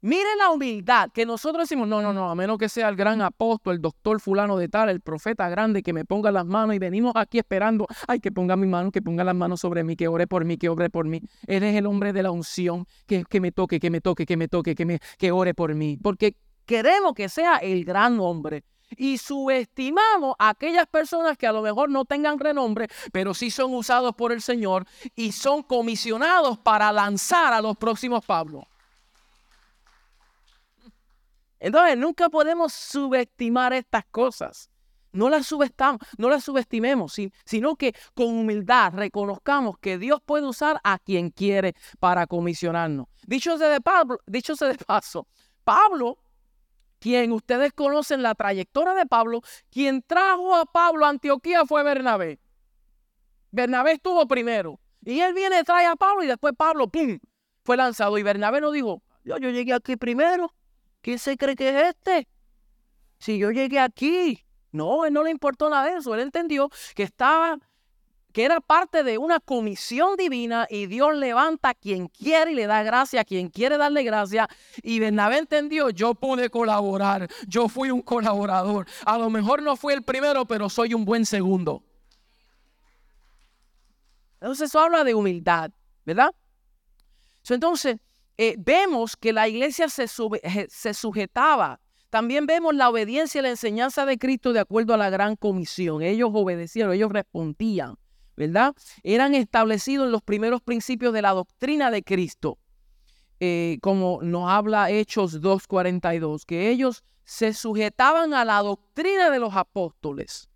Miren la humildad que nosotros decimos, no, no, no, a menos que sea el gran apóstol, el doctor fulano de tal, el profeta grande que me ponga las manos y venimos aquí esperando, ay, que ponga mi mano, que ponga las manos sobre mí, que ore por mí, que ore por mí. Él es el hombre de la unción, que, que me toque, que me toque, que me toque, que, me, que ore por mí. Porque queremos que sea el gran hombre. Y subestimamos aquellas personas que a lo mejor no tengan renombre, pero sí son usados por el Señor y son comisionados para lanzar a los próximos Pablo. Entonces, nunca podemos subestimar estas cosas. No las subestamos, no las subestimemos, sino que con humildad reconozcamos que Dios puede usar a quien quiere para comisionarnos. Dicho sea de Pablo, dicho de paso, Pablo, quien ustedes conocen la trayectoria de Pablo, quien trajo a Pablo a Antioquía fue Bernabé. Bernabé estuvo primero. Y él viene, trae a Pablo y después Pablo, ¡pum!, fue lanzado. Y Bernabé no dijo, yo, yo llegué aquí primero. ¿Quién se cree que es este? Si yo llegué aquí. No, él no le importó nada de eso. Él entendió que estaba, que era parte de una comisión divina y Dios levanta a quien quiere y le da gracia a quien quiere darle gracia. Y Bernabé entendió, yo pude colaborar, yo fui un colaborador. A lo mejor no fui el primero, pero soy un buen segundo. Entonces eso habla de humildad, ¿verdad? entonces, eh, vemos que la iglesia se, se sujetaba. También vemos la obediencia y la enseñanza de Cristo de acuerdo a la gran comisión. Ellos obedecieron, ellos respondían, ¿verdad? Eran establecidos en los primeros principios de la doctrina de Cristo. Eh, como nos habla Hechos 2.42, que ellos se sujetaban a la doctrina de los apóstoles.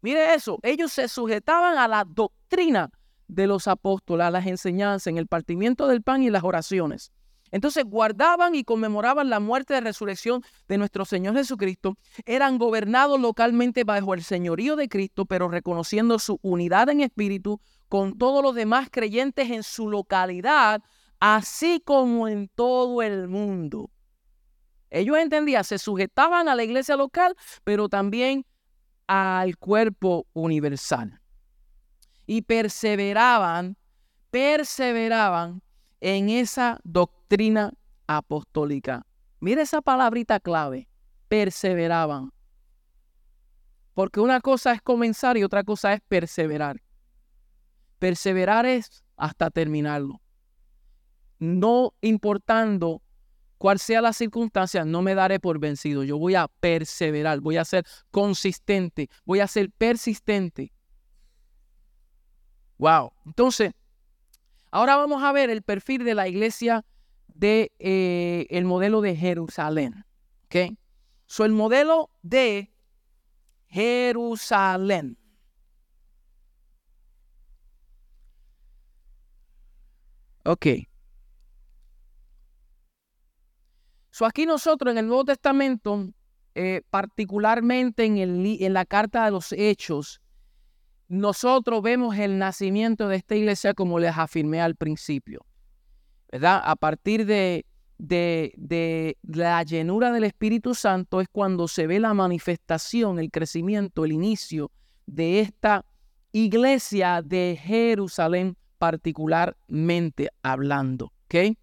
Mire eso, ellos se sujetaban a la doctrina de los apóstoles, a las enseñanzas, en el partimiento del pan y las oraciones. Entonces guardaban y conmemoraban la muerte de resurrección de nuestro Señor Jesucristo. Eran gobernados localmente bajo el señorío de Cristo, pero reconociendo su unidad en espíritu con todos los demás creyentes en su localidad, así como en todo el mundo. Ellos entendían, se sujetaban a la iglesia local, pero también al cuerpo universal y perseveraban, perseveraban en esa doctrina apostólica. Mira esa palabrita clave, perseveraban. Porque una cosa es comenzar y otra cosa es perseverar. Perseverar es hasta terminarlo. No importando cuál sea la circunstancia, no me daré por vencido. Yo voy a perseverar, voy a ser consistente, voy a ser persistente. Wow. Entonces, ahora vamos a ver el perfil de la iglesia de eh, el modelo de Jerusalén. ¿okay? So, el modelo de Jerusalén. Ok. So, aquí nosotros en el Nuevo Testamento, eh, particularmente en, el, en la carta de los Hechos, nosotros vemos el nacimiento de esta iglesia como les afirmé al principio. ¿Verdad? A partir de, de, de, la llenura del Espíritu Santo es cuando se ve la manifestación, el crecimiento, el inicio de esta iglesia de Jerusalén particularmente hablando. ¿Ok?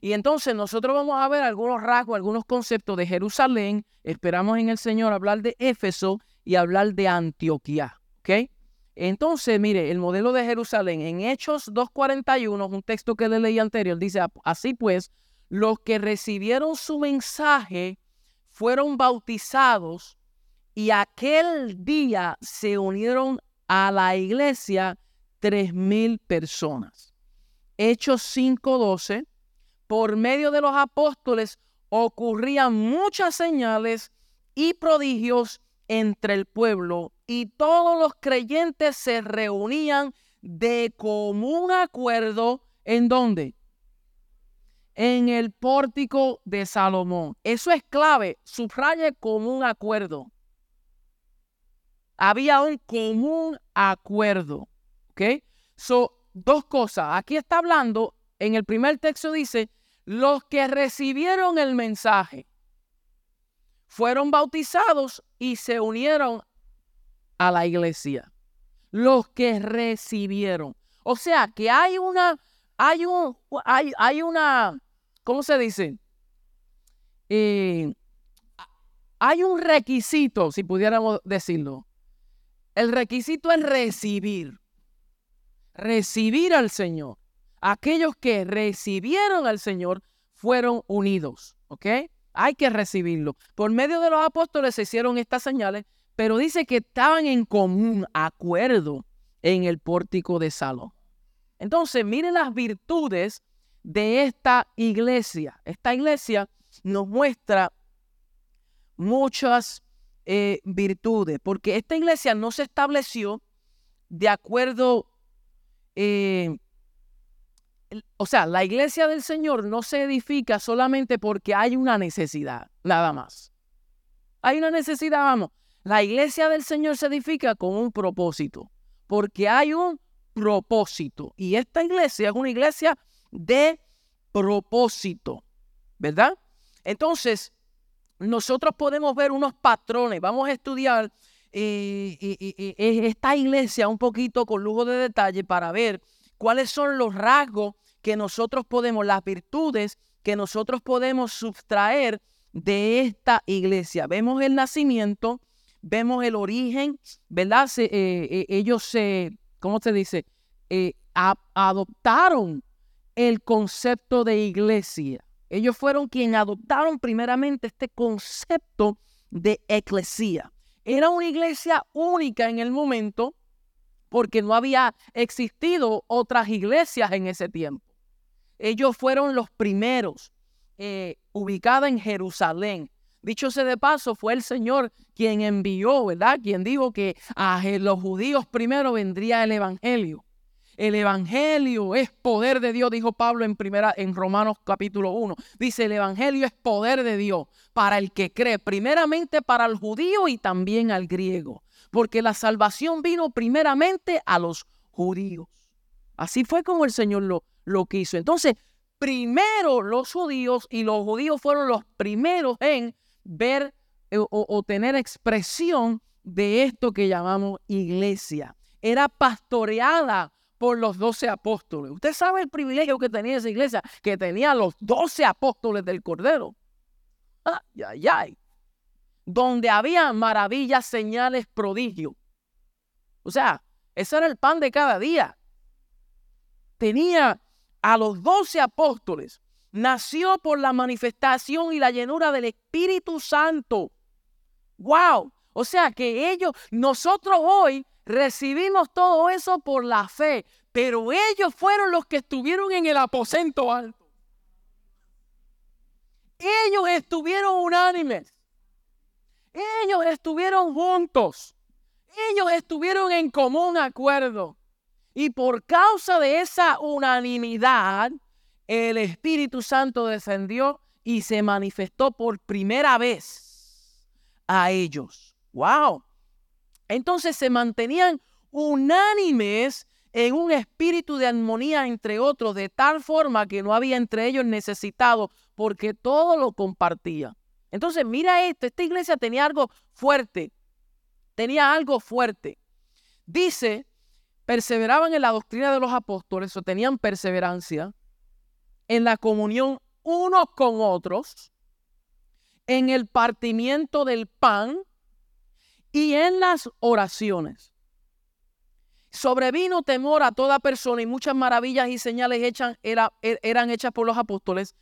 Y entonces nosotros vamos a ver algunos rasgos, algunos conceptos de Jerusalén. Esperamos en el Señor hablar de Éfeso y hablar de Antioquía. ¿Ok? Entonces, mire, el modelo de Jerusalén en Hechos 2.41, un texto que le leí anterior, dice, así pues, los que recibieron su mensaje fueron bautizados y aquel día se unieron a la iglesia tres mil personas. Hechos 5.12, por medio de los apóstoles ocurrían muchas señales y prodigios entre el pueblo y todos los creyentes se reunían de común acuerdo en dónde? En el pórtico de Salomón. Eso es clave, subraye común acuerdo. Había un común acuerdo. ¿Ok? So, dos cosas. Aquí está hablando, en el primer texto dice, los que recibieron el mensaje fueron bautizados y se unieron a la iglesia. Los que recibieron. O sea que hay una, hay un, hay, hay una, ¿cómo se dice? Eh, hay un requisito, si pudiéramos decirlo. El requisito es recibir. Recibir al Señor. Aquellos que recibieron al Señor fueron unidos. ¿Ok? Hay que recibirlo. Por medio de los apóstoles se hicieron estas señales, pero dice que estaban en común acuerdo en el pórtico de Salomón. Entonces, miren las virtudes de esta iglesia. Esta iglesia nos muestra muchas eh, virtudes, porque esta iglesia no se estableció de acuerdo eh, o sea, la iglesia del Señor no se edifica solamente porque hay una necesidad, nada más. Hay una necesidad, vamos. La iglesia del Señor se edifica con un propósito, porque hay un propósito. Y esta iglesia es una iglesia de propósito, ¿verdad? Entonces, nosotros podemos ver unos patrones. Vamos a estudiar eh, eh, eh, esta iglesia un poquito con lujo de detalle para ver cuáles son los rasgos que nosotros podemos, las virtudes que nosotros podemos sustraer de esta iglesia. Vemos el nacimiento, vemos el origen, ¿verdad? Eh, eh, ellos se, ¿cómo se dice? Eh, adoptaron el concepto de iglesia. Ellos fueron quienes adoptaron primeramente este concepto de eclesía. Era una iglesia única en el momento porque no había existido otras iglesias en ese tiempo. Ellos fueron los primeros eh, ubicados en Jerusalén. Dicho sea de paso, fue el Señor quien envió, ¿verdad? Quien dijo que a los judíos primero vendría el Evangelio. El Evangelio es poder de Dios, dijo Pablo en, primera, en Romanos capítulo 1. Dice, el Evangelio es poder de Dios para el que cree, primeramente para el judío y también al griego. Porque la salvación vino primeramente a los judíos. Así fue como el Señor lo, lo quiso. Entonces, primero los judíos y los judíos fueron los primeros en ver eh, o, tener expresión de esto que llamamos iglesia. Era pastoreada por los doce apóstoles. Usted sabe el privilegio que tenía esa iglesia, que tenía los doce apóstoles del Cordero. Ay, ay, ay. Donde había maravillas, señales, prodigios. O sea, ese era el pan de cada día. Tenía a los doce apóstoles nació por la manifestación y la llenura del Espíritu Santo. ¡Wow! O sea que ellos, nosotros hoy recibimos todo eso por la fe, pero ellos fueron los que estuvieron en el aposento alto. Ellos estuvieron unánimes. Ellos estuvieron juntos. Ellos estuvieron en común acuerdo. Y por causa de esa unanimidad, el Espíritu Santo descendió y se manifestó por primera vez a ellos. ¡Wow! Entonces se mantenían unánimes en un espíritu de armonía entre otros, de tal forma que no había entre ellos necesitado, porque todo lo compartía. Entonces, mira esto, esta iglesia tenía algo fuerte, tenía algo fuerte. Dice, perseveraban en la doctrina de los apóstoles, o tenían perseverancia en la comunión unos con otros, en el partimiento del pan y en las oraciones. Sobrevino temor a toda persona y muchas maravillas y señales er, eran hechas por los apóstoles.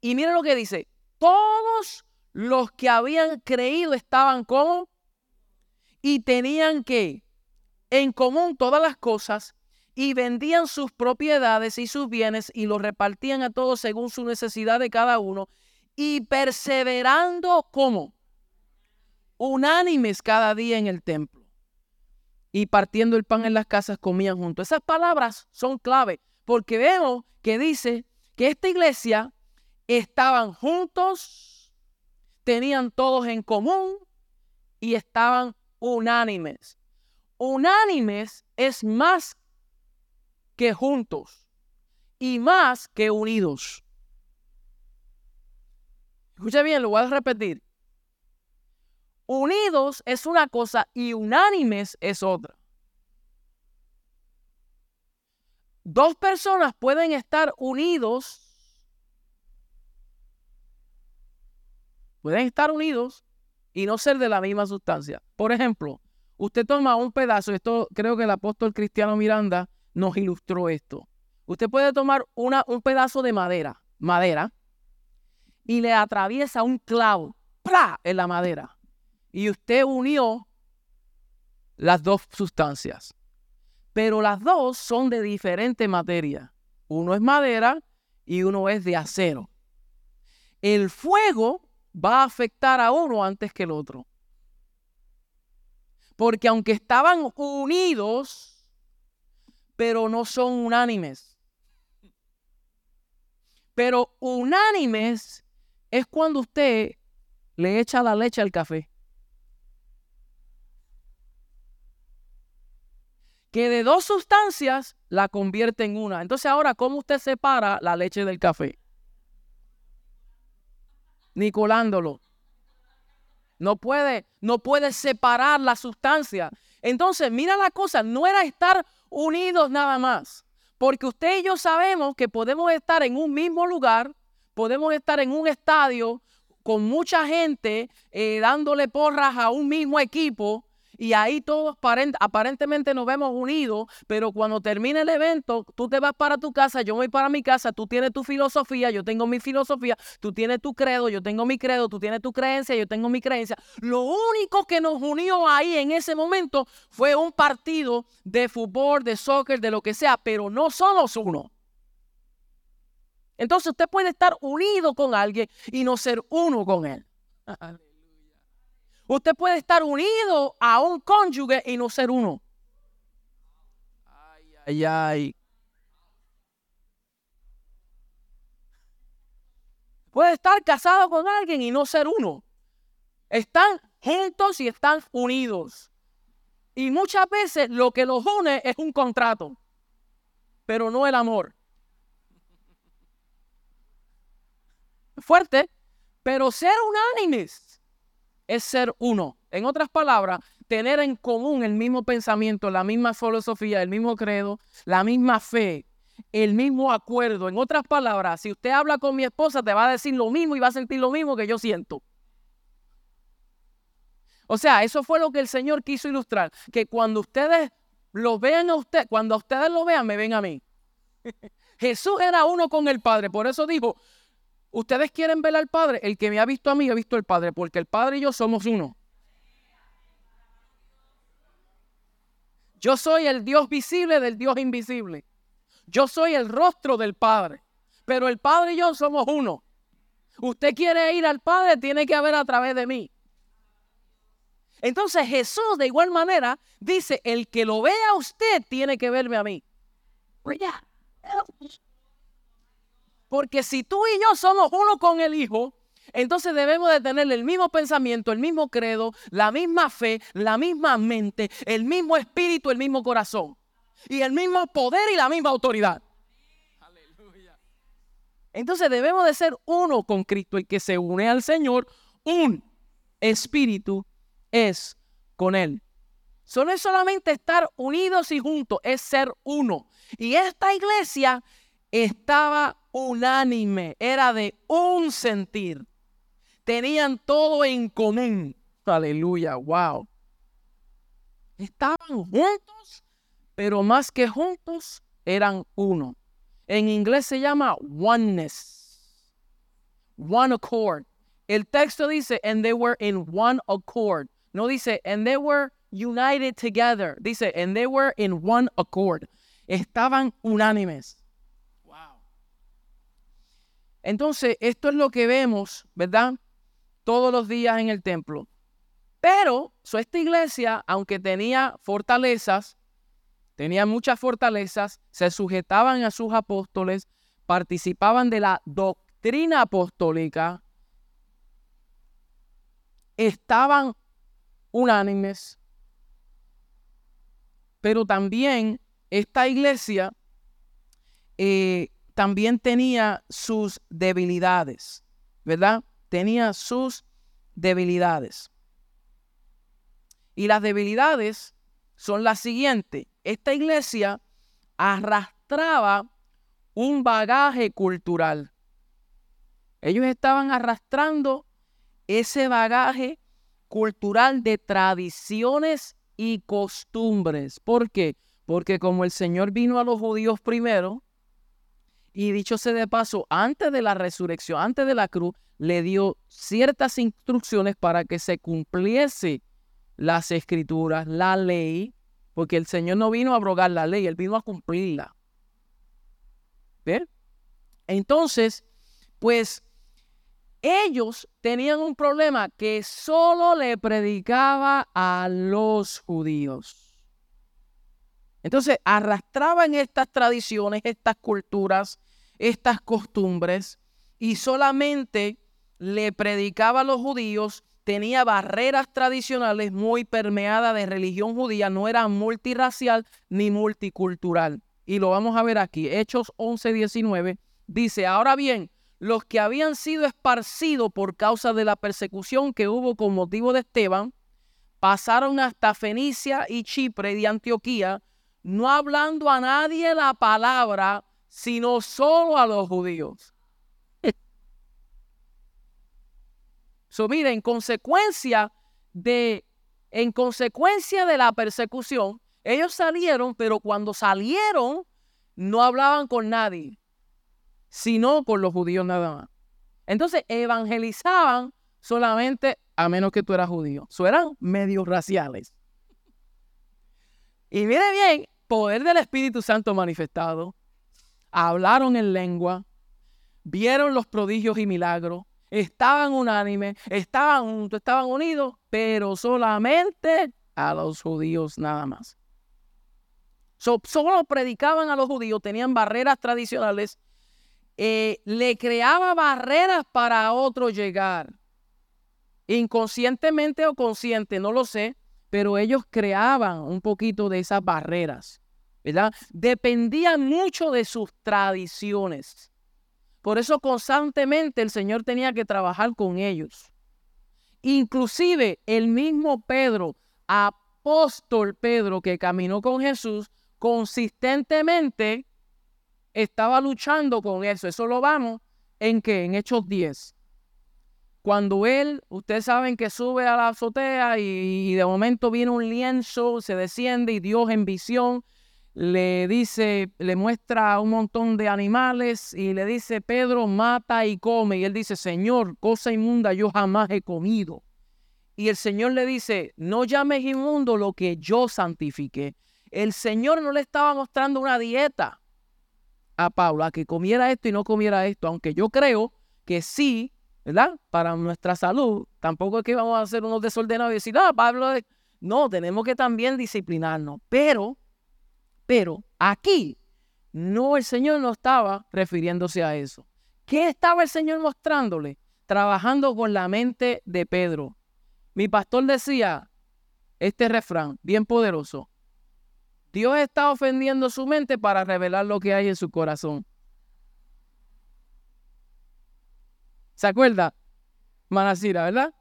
Y miren lo que dice, todos los que habían creído estaban como y tenían que en común todas las cosas y vendían sus propiedades y sus bienes y los repartían a todos según su necesidad de cada uno y perseverando como unánimes cada día en el templo y partiendo el pan en las casas comían juntos. Esas palabras son clave porque vemos que dice que esta iglesia estaban juntos, tenían todos en común y estaban unánimes. Unánimes es más que juntos y más que unidos. Escucha bien, lo voy a repetir. Unidos es una cosa y unánimes es otra. Dos personas pueden estar unidos, pueden estar unidos y no ser de la misma sustancia. Por ejemplo, usted toma un pedazo, esto creo que el apóstol Cristiano Miranda nos ilustró esto. Usted puede tomar una, un pedazo de madera, madera, y le atraviesa un clavo ¡plá! en la madera. Y usted unió las dos sustancias. Pero las dos son de diferente materia. Uno es madera y uno es de acero. El fuego va a afectar a uno antes que el otro. Porque aunque estaban unidos, pero no son unánimes. Pero unánimes es cuando usted le echa la leche al café. Que de dos sustancias la convierte en una. Entonces ahora, ¿cómo usted separa la leche del café? Ni colándolo. No puede, no puede separar la sustancia. Entonces, mira la cosa, no era estar unidos nada más. Porque usted y yo sabemos que podemos estar en un mismo lugar, podemos estar en un estadio con mucha gente eh, dándole porras a un mismo equipo, y ahí todos aparentemente nos vemos unidos, pero cuando termine el evento, tú te vas para tu casa, yo voy para mi casa, tú tienes tu filosofía, yo tengo mi filosofía, tú tienes tu credo, yo tengo mi credo, tú tienes tu creencia, yo tengo mi creencia. Lo único que nos unió ahí en ese momento fue un partido de fútbol, de soccer, de lo que sea, pero no somos uno. Entonces usted puede estar unido con alguien y no ser uno con él. Usted puede estar unido a un cónyuge y no ser uno. Ay, ay, ay. Puede estar casado con alguien y no ser uno. Están juntos y están unidos. Y muchas veces lo que los une es un contrato, pero no el amor. Fuerte, pero ser unánimes es ser uno. En otras palabras, tener en común el mismo pensamiento, la misma filosofía, el mismo credo, la misma fe, el mismo acuerdo. En otras palabras, si usted habla con mi esposa, te va a decir lo mismo y va a sentir lo mismo que yo siento. O sea, eso fue lo que el Señor quiso ilustrar, que cuando ustedes lo vean a usted, cuando ustedes lo vean, me ven a mí. Jesús era uno con el Padre, por eso dijo, Ustedes quieren ver al Padre. El que me ha visto a mí, ha visto al Padre, porque el Padre y yo somos uno. Yo soy el Dios visible del Dios invisible. Yo soy el rostro del Padre. Pero el Padre y yo somos uno. Usted quiere ir al Padre, tiene que ver a través de mí. Entonces Jesús de igual manera dice, el que lo vea a usted tiene que verme a mí. Porque si tú y yo somos uno con el Hijo, entonces debemos de tener el mismo pensamiento, el mismo credo, la misma fe, la misma mente, el mismo espíritu, el mismo corazón y el mismo poder y la misma autoridad. Entonces debemos de ser uno con Cristo, el que se une al Señor, un espíritu es con Él. Eso no es solamente estar unidos y juntos, es ser uno. Y esta iglesia estaba unánime, era de un sentir. Tenían todo en común. Aleluya, wow. Estaban juntos, pero más que juntos, eran uno. En inglés se llama oneness. One accord. El texto dice, and they were in one accord. No dice, and they were united together. Dice, and they were in one accord. Estaban unánimes. Entonces, esto es lo que vemos, ¿verdad? Todos los días en el templo. Pero, esta iglesia, aunque tenía fortalezas, tenía muchas fortalezas, se sujetaban a sus apóstoles, participaban de la doctrina apostólica, estaban unánimes, pero también esta iglesia eh, también tenía sus debilidades, ¿verdad? Tenía sus debilidades. Y las debilidades son las siguientes. Esta iglesia arrastraba un bagaje cultural. Ellos estaban arrastrando ese bagaje cultural de tradiciones y costumbres. ¿Por qué? Porque como el Señor vino a los judíos primero, y dicho sea de paso, antes de la resurrección, antes de la cruz, le dio ciertas instrucciones para que se cumpliese las escrituras, la ley, porque el Señor no vino a abrogar la ley, Él vino a cumplirla. ¿Ve? Entonces, pues ellos tenían un problema que solo le predicaba a los judíos. Entonces arrastraban estas tradiciones, estas culturas, estas costumbres y solamente le predicaba a los judíos, tenía barreras tradicionales muy permeadas de religión judía, no era multirracial ni multicultural. Y lo vamos a ver aquí. Hechos 11, 19 dice, ahora bien, los que habían sido esparcidos por causa de la persecución que hubo con motivo de Esteban, pasaron hasta Fenicia y Chipre de Antioquía, no hablando a nadie la palabra, sino solo a los judíos. So, mire, en consecuencia de, en consecuencia de la persecución, ellos salieron, pero cuando salieron, no hablaban con nadie sino con los judíos nada más. Entonces evangelizaban solamente a menos que tú eras judío. Eso eran medios raciales. Y mire bien, poder del Espíritu Santo manifestado. Hablaron en lengua, vieron los prodigios y milagros, estaban unánimes, estaban juntos, estaban unidos, pero solamente a los judíos nada más. solo predicaban a los judíos, tenían barreras tradicionales eh, le creaba barreras para otro llegar. Inconscientemente o consciente, no lo sé, pero ellos creaban un poquito de esas barreras, ¿verdad? Dependían mucho de sus tradiciones. Por eso constantemente el Señor tenía que trabajar con ellos. Inclusive el mismo Pedro, apóstol Pedro que caminó con Jesús, consistentemente estaba luchando con eso. Eso lo vamos en que en Hechos 10. Cuando él, ustedes saben que sube a la azotea y, de momento viene un lienzo, se desciende y Dios en visión le dice, le muestra un montón de animales y le dice, Pedro, mata y come. Y él dice, Señor, cosa inmunda yo jamás he comido. Y el Señor le dice, no llames inmundo lo que yo santifique. El Señor no le estaba mostrando una dieta a Paula que comiera esto y no comiera esto, aunque yo creo que sí ¿verdad? Para nuestra salud. Tampoco es que vamos a ser unos desordenados y decir, ah, Pablo, no, tenemos que también disciplinarnos. Pero, pero aquí no, el Señor no estaba refiriéndose a eso. ¿Qué estaba el Señor mostrándole? Trabajando con la mente de Pedro. Mi pastor decía este refrán, bien poderoso. Dios está ofendiendo su mente para revelar lo que hay en su corazón. ¿Se acuerda? Manasira, ¿verdad?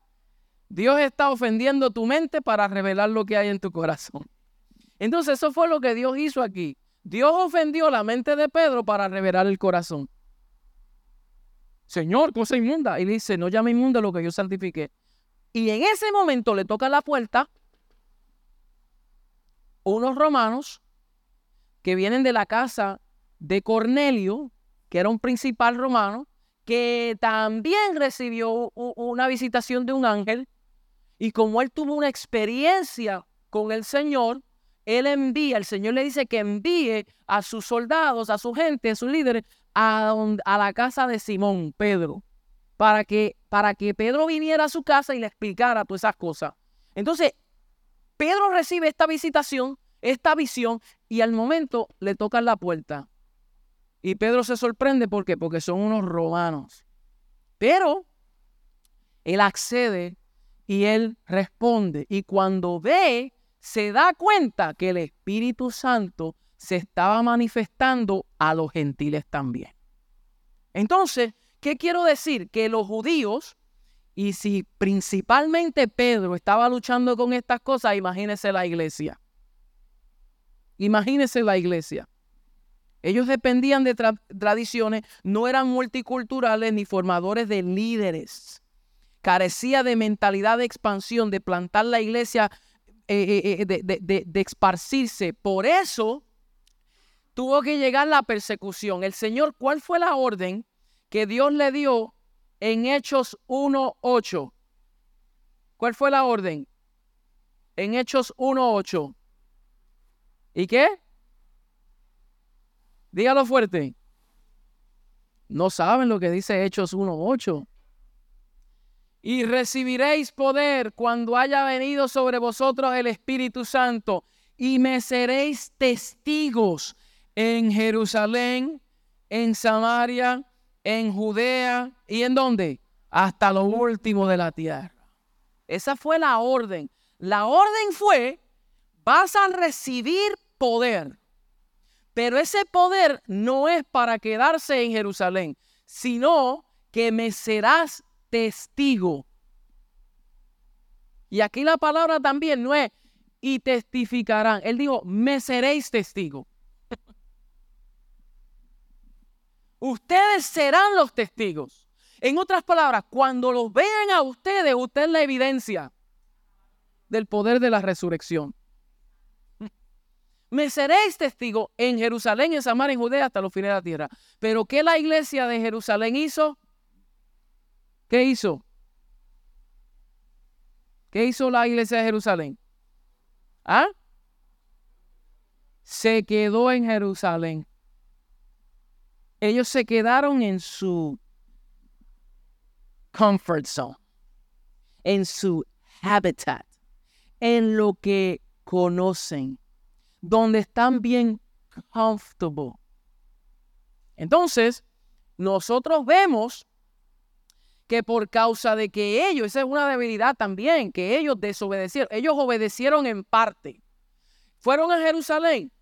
Dios está ofendiendo tu mente para revelar lo que hay en tu corazón. Entonces eso fue lo que Dios hizo aquí. Dios ofendió la mente de Pedro para revelar el corazón. Señor, cosa inmunda. Y dice, no llame inmunda lo que yo santifique. Y en ese momento le toca la puerta unos romanos que vienen de la casa de Cornelio, que era un principal romano, que también recibió una visitación de un ángel. Y como él tuvo una experiencia con el Señor, él envía, el Señor le dice que envíe a sus soldados, a su gente, a sus líderes, a, a la casa de Simón, Pedro, para que, para que Pedro viniera a su casa y le explicara todas esas cosas. Entonces, Pedro recibe esta visitación, esta visión, y al momento le tocan la puerta. Y Pedro se sorprende, ¿por qué? Porque son unos romanos. Pero él accede y él responde. Y cuando ve se da cuenta que el Espíritu Santo se estaba manifestando a los gentiles también. Entonces, ¿qué quiero decir? Que los judíos, y si principalmente Pedro estaba luchando con estas cosas, imagínese la iglesia. Imagínese la iglesia. Ellos dependían de tradiciones, no eran multiculturales ni formadores de líderes. Carecía de mentalidad de expansión, de plantar la iglesia eh, eh, eh, de, de, esparcirse. Por eso tuvo que llegar la persecución. El Señor, ¿cuál fue la orden que Dios le dio en Hechos 1.8? ¿Cuál fue la orden? En Hechos 1.8. ¿Y qué? Dígalo fuerte. No saben lo que dice Hechos 1.8 y recibiréis poder cuando haya venido sobre vosotros el Espíritu Santo y me seréis testigos en Jerusalén, en Samaria, en Judea y en dónde? Hasta lo último de la tierra. Esa fue la orden. La orden fue, vas a recibir poder. Pero ese poder no es para quedarse en Jerusalén, sino que me serás testigo. Y aquí la palabra también no es y testificarán. Él dijo, me seréis testigo. ustedes serán los testigos. En otras palabras, cuando los vean a ustedes, usted es la evidencia del poder de la resurrección. Me seréis testigo en Jerusalén, en Samaria, en Judea, hasta los fines de la tierra. Pero ¿qué la iglesia de Jerusalén hizo? ¿Qué hizo? ¿Qué hizo la iglesia de Jerusalén? ¿Ah? Se quedó en Jerusalén. Ellos se quedaron en su comfort zone, en su habitat, en lo que conocen, donde están bien comfortable. Entonces, nosotros vemos que por causa de que ellos, esa es una debilidad también, que ellos desobedecieron, ellos obedecieron en parte. ¿Fueron a Jerusalén?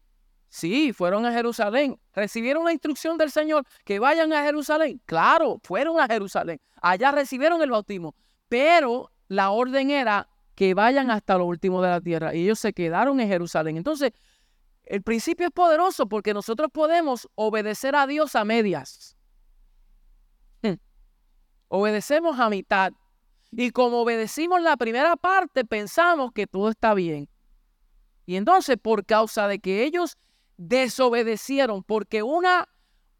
Sí, fueron a Jerusalén. ¿Recibieron la instrucción del Señor que vayan a Jerusalén? Claro, fueron a Jerusalén. Allá recibieron el bautismo. Pero la orden era que vayan hasta lo último de la tierra. Y ellos se quedaron en Jerusalén. Entonces, el principio es poderoso porque nosotros podemos obedecer a Dios a medias. Obedecemos a mitad. Y como obedecimos la primera parte, pensamos que todo está bien. Y entonces, por causa de que ellos desobedecieron, porque una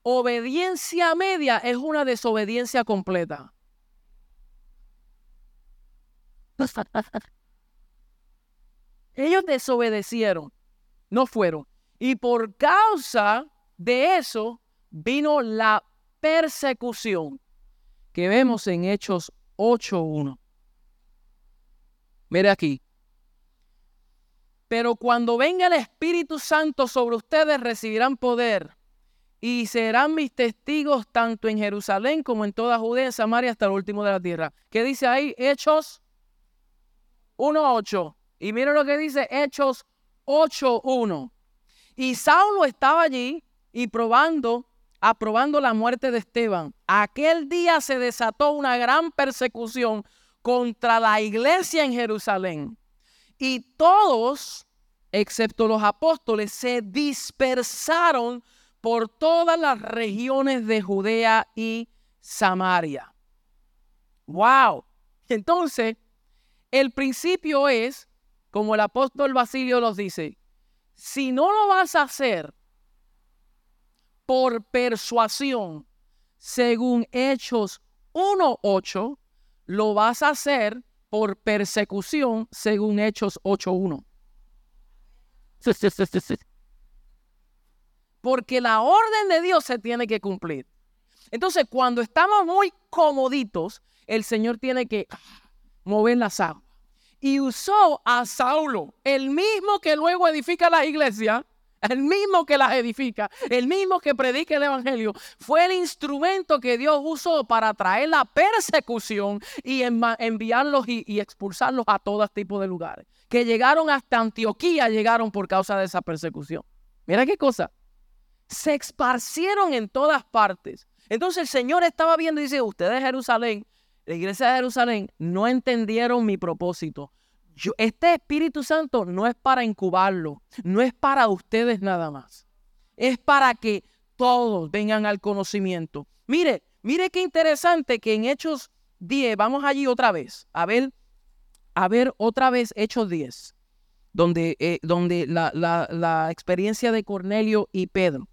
obediencia media es una desobediencia completa. Ellos desobedecieron, no fueron. Y por causa de eso vino la persecución. Que vemos en Hechos 8.1. Mire aquí. Pero cuando venga el Espíritu Santo sobre ustedes recibirán poder y serán mis testigos tanto en Jerusalén como en toda Judea y Samaria hasta el último de la tierra. ¿Qué dice ahí? Hechos 1.8. Y miren lo que dice Hechos 8.1. Y Saulo estaba allí y probando, aprobando la muerte de Esteban. Aquel día se desató una gran persecución contra la iglesia en Jerusalén. Y todos, excepto los apóstoles, se dispersaron por todas las regiones de Judea y Samaria. ¡Wow! Entonces, el principio es, como el apóstol Basilio nos dice, si no lo vas a hacer por persuasión, según Hechos 1.8, lo vas a hacer por persecución, según Hechos 8.1. Porque la orden de Dios se tiene que cumplir. Entonces, cuando estamos muy comoditos, el Señor tiene que mover las aguas. Y usó a Saulo, el mismo que luego edifica la iglesia, el mismo que las edifica, el mismo que predica el Evangelio, fue el instrumento que Dios usó para traer la persecución y enviarlos y, expulsarlos a todo tipo de lugares. Que llegaron hasta Antioquía, llegaron por causa de esa persecución. Mira qué cosa. Se esparcieron en todas partes. Entonces el Señor estaba viendo y dice, ustedes Jerusalén, la iglesia de Jerusalén, no entendieron mi propósito este Espíritu Santo no es para incubarlo, no es para ustedes nada más. Es para que todos vengan al conocimiento. Mire, mire qué interesante que en Hechos 10, vamos allí otra vez, a ver, a ver otra vez Hechos 10, donde, eh, donde la, experiencia de Cornelio y Pedro.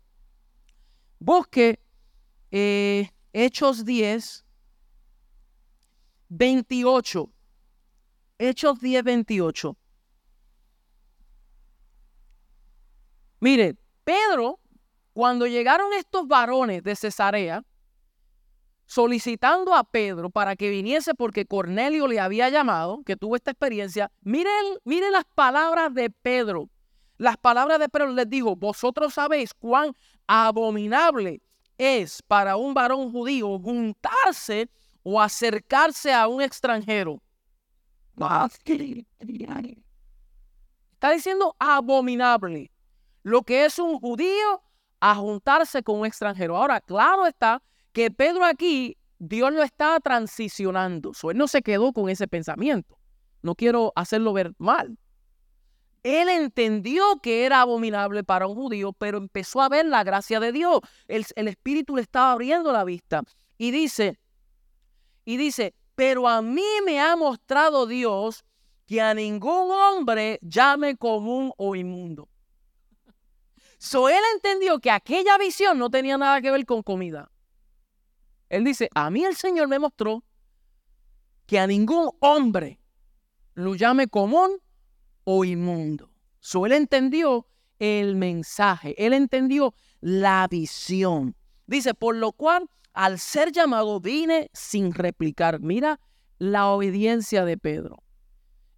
Busque eh, Hechos 10, 28. Hechos 10:28. Mire, Pedro, cuando llegaron estos varones de Cesarea, solicitando a Pedro para que viniese porque Cornelio le había llamado, que tuvo esta experiencia, miren, miren las palabras de Pedro. Las palabras de Pedro les dijo, vosotros sabéis cuán abominable es para un varón judío juntarse o acercarse a un extranjero Está diciendo abominable. Lo que es un judío a juntarse con un extranjero. Ahora, claro está que Pedro aquí, Dios lo está transicionando. él no se quedó con ese pensamiento. No quiero hacerlo ver mal. Él entendió que era abominable para un judío, pero empezó a ver la gracia de Dios. El Espíritu le estaba abriendo la vista. Y dice, y dice, pero a mí me ha mostrado Dios que a ningún hombre llame común o inmundo. So él entendió que aquella visión no tenía nada que ver con comida. Él dice, a mí el Señor me mostró que a ningún hombre lo llame común o inmundo. So él entendió el mensaje, él entendió la visión. Dice, por lo cual al ser llamado vine sin replicar. Mira la obediencia de Pedro,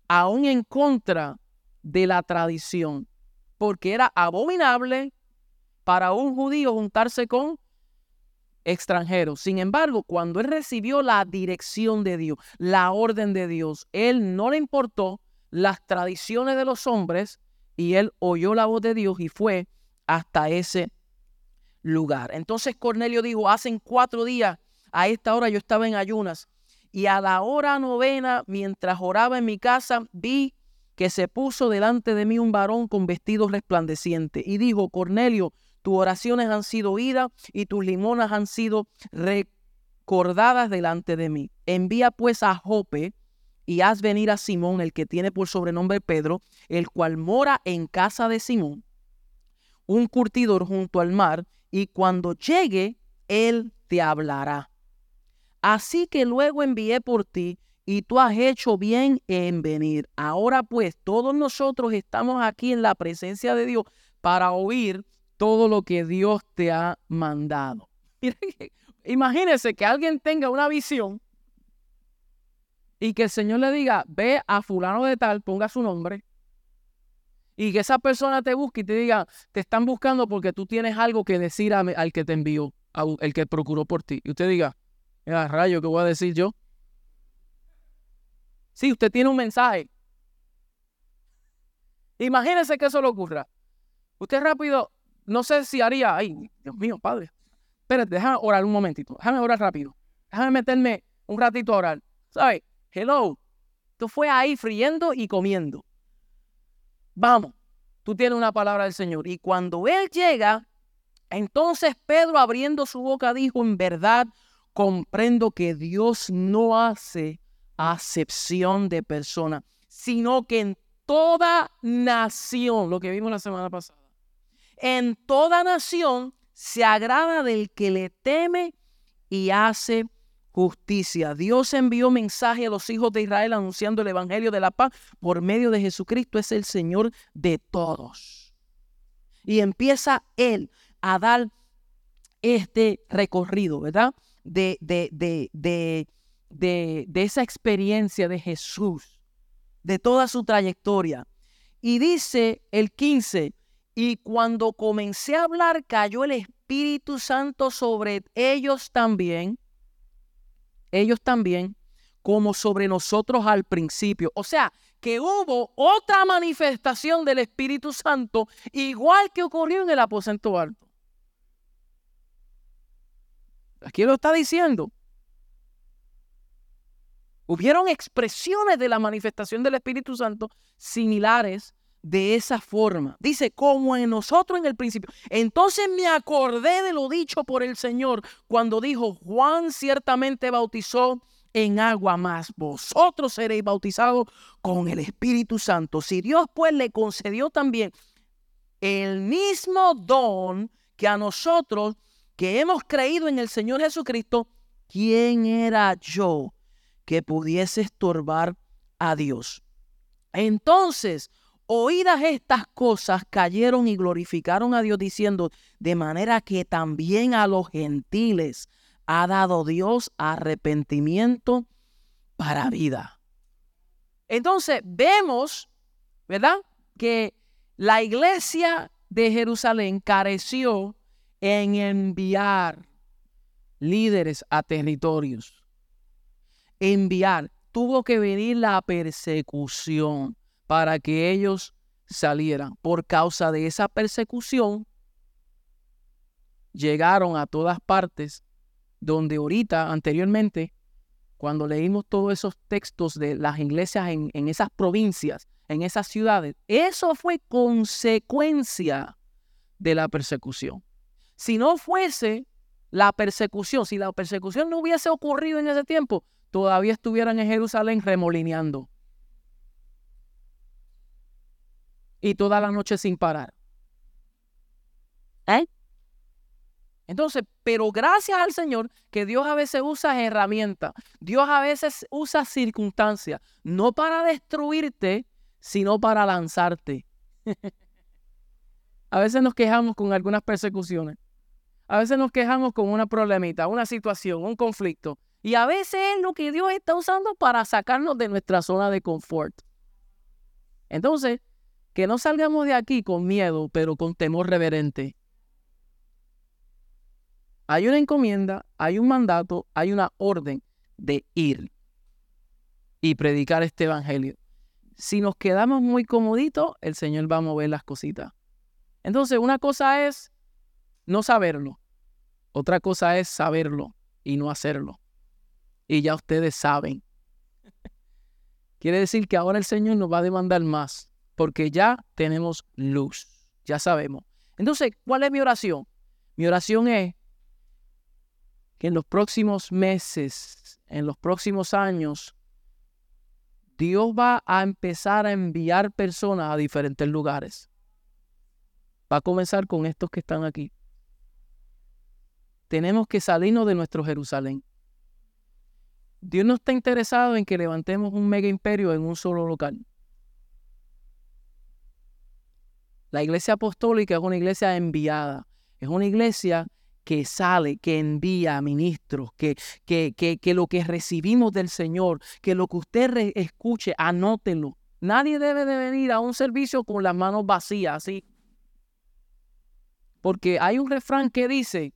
aún en contra de la tradición, porque era abominable para un judío juntarse con extranjeros. Sin embargo, cuando él recibió la dirección de Dios, la orden de Dios, él no le importó las tradiciones de los hombres y él oyó la voz de Dios y fue hasta ese lugar. Entonces Cornelio dijo, hacen cuatro días, a esta hora yo estaba en ayunas y a la hora novena, mientras oraba en mi casa, vi que se puso delante de mí un varón con vestidos resplandecientes y dijo, Cornelio, tus oraciones han sido oídas y tus limonas han sido recordadas delante de mí. Envía pues a Jope y haz venir a Simón, el que tiene por sobrenombre Pedro, el cual mora en casa de Simón, un curtidor junto al mar, y cuando llegue, Él te hablará. Así que luego envié por ti y tú has hecho bien en venir. Ahora pues todos nosotros estamos aquí en la presencia de Dios para oír todo lo que Dios te ha mandado. imagínese que alguien tenga una visión y que el Señor le diga, ve a fulano de tal, ponga su nombre, y que esa persona te busque y te diga, te están buscando porque tú tienes algo que decir al que te envió, al que procuró por ti. Y usted diga, mira, rayo, ¿qué voy a decir yo? Sí, usted tiene un mensaje. Imagínese que eso le ocurra. Usted rápido, no sé si haría, ay, Dios mío, padre. Espérate, déjame orar un momentito. Déjame orar rápido. Déjame meterme un ratito a orar. ¿Sabes? Hello. Tú fue ahí friendo y comiendo vamos, tú tienes una palabra del Señor. Y cuando Él llega, entonces Pedro abriendo su boca dijo, en verdad comprendo que Dios no hace acepción de persona, sino que en toda nación, lo que vimos la semana pasada, en toda nación se agrada del que le teme y hace justicia. Dios envió mensaje a los hijos de Israel anunciando el Evangelio de la paz por medio de Jesucristo. Es el Señor de todos. Y empieza Él a dar este recorrido, ¿verdad? De, de, de, de, de, esa experiencia de Jesús, de toda su trayectoria. Y dice el 15, y cuando comencé a hablar, cayó el Espíritu Santo sobre ellos también ellos también, como sobre nosotros al principio. O sea, que hubo otra manifestación del Espíritu Santo, igual que ocurrió en el aposento alto. Aquí lo está diciendo. Hubieron expresiones de la manifestación del Espíritu Santo similares de esa forma. Dice, como en nosotros en el principio. Entonces me acordé de lo dicho por el Señor cuando dijo, Juan ciertamente bautizó en agua más. Vosotros seréis bautizados con el Espíritu Santo. Si Dios pues le concedió también el mismo don que a nosotros que hemos creído en el Señor Jesucristo, ¿quién era yo que pudiese estorbar a Dios? Entonces, Oídas estas cosas, cayeron y glorificaron a Dios diciendo, de manera que también a los gentiles ha dado Dios arrepentimiento para vida. Entonces vemos, ¿verdad? Que la iglesia de Jerusalén careció en enviar líderes a territorios. Enviar. Tuvo que venir la persecución para que ellos salieran. Por causa de esa persecución, llegaron a todas partes donde ahorita, anteriormente, cuando leímos todos esos textos de las iglesias en, esas provincias, en esas ciudades, eso fue consecuencia de la persecución. Si no fuese la persecución, si la persecución no hubiese ocurrido en ese tiempo, todavía estuvieran en Jerusalén remolineando. Y toda la noche sin parar. ¿Eh? Entonces, pero gracias al Señor que Dios a veces usa herramientas, Dios a veces usa circunstancias, no para destruirte, sino para lanzarte. a veces nos quejamos con algunas persecuciones, a veces nos quejamos con una problemita, una situación, un conflicto, y a veces es lo que Dios está usando para sacarnos de nuestra zona de confort. Entonces, que no salgamos de aquí con miedo, pero con temor reverente. Hay una encomienda, hay un mandato, hay una orden de ir y predicar este evangelio. Si nos quedamos muy comoditos, el Señor va a mover las cositas. Entonces, una cosa es no saberlo, otra cosa es saberlo y no hacerlo. Y ya ustedes saben. Quiere decir que ahora el Señor nos va a demandar más porque ya tenemos luz, ya sabemos. Entonces, ¿cuál es mi oración? Mi oración es que en los próximos meses, en los próximos años, Dios va a empezar a enviar personas a diferentes lugares. Va a comenzar con estos que están aquí. Tenemos que salirnos de nuestro Jerusalén. Dios no está interesado en que levantemos un mega imperio en un solo local. La iglesia apostólica es una iglesia enviada, es una iglesia que sale, que envía ministros, que, que, que, que lo que recibimos del Señor, que lo que usted escuche, anótelo. Nadie debe de venir a un servicio con las manos vacías, así. Porque hay un refrán que dice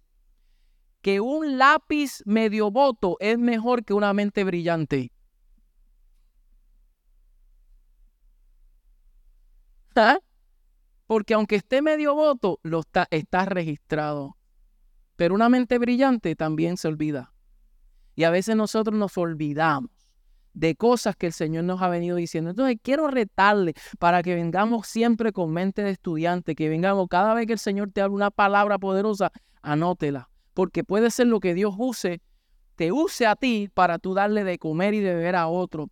que un lápiz medio voto es mejor que una mente brillante. ¿Ah? Porque aunque esté medio voto, lo está, está registrado. Pero una mente brillante también se olvida. Y a veces nosotros nos olvidamos de cosas que el Señor nos ha venido diciendo. Entonces quiero retarle para que vengamos siempre con mente de estudiante, que vengamos cada vez que el Señor te hable una palabra poderosa, anótela, porque puede ser lo que Dios use, te use a ti para tú darle de comer y de beber a otro,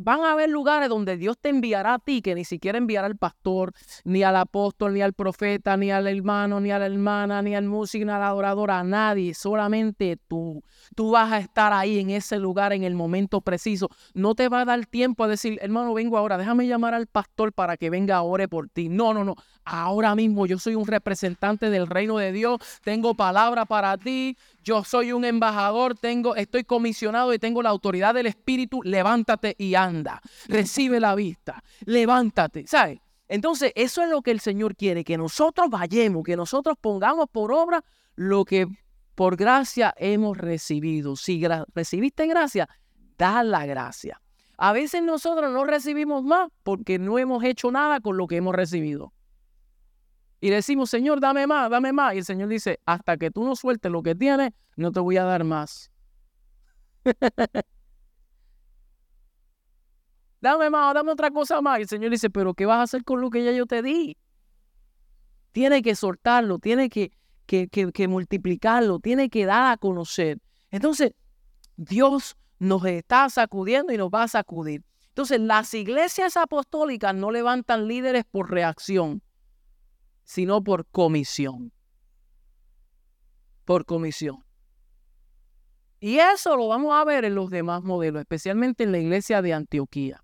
Van a haber lugares donde Dios te enviará a ti, que ni siquiera enviará al pastor, ni al apóstol, ni al profeta, ni al hermano, ni a la hermana, ni al músico, ni al adorador, a nadie, solamente tú. Tú vas a estar ahí en ese lugar en el momento preciso. No te va a dar tiempo a decir, hermano, vengo ahora, déjame llamar al pastor para que venga a ore por ti. No, no, no. Ahora mismo yo soy un representante del reino de Dios, tengo palabra para ti, yo soy un embajador, tengo, estoy comisionado y tengo la autoridad del Espíritu, levántate y anda, recibe la vista, levántate, ¿sabes? Entonces, eso es lo que el Señor quiere, que nosotros vayamos, que nosotros pongamos por obra lo que por gracia hemos recibido. Si recibiste gracia, da la gracia. A veces nosotros no recibimos más porque no hemos hecho nada con lo que hemos recibido. Y decimos, Señor, dame más, dame más. Y el Señor dice, hasta que tú no sueltes lo que tienes, no te voy a dar más. dame más, dame otra cosa más. Y el Señor dice, pero ¿qué vas a hacer con lo que ya yo te di? Tiene que soltarlo, tiene que, que, que multiplicarlo, tiene que dar a conocer. Entonces, Dios nos está sacudiendo y nos va a sacudir. Entonces, las iglesias apostólicas no levantan líderes por reacción sino por comisión. Por comisión. Y eso lo vamos a ver en los demás modelos, especialmente en la iglesia de Antioquía.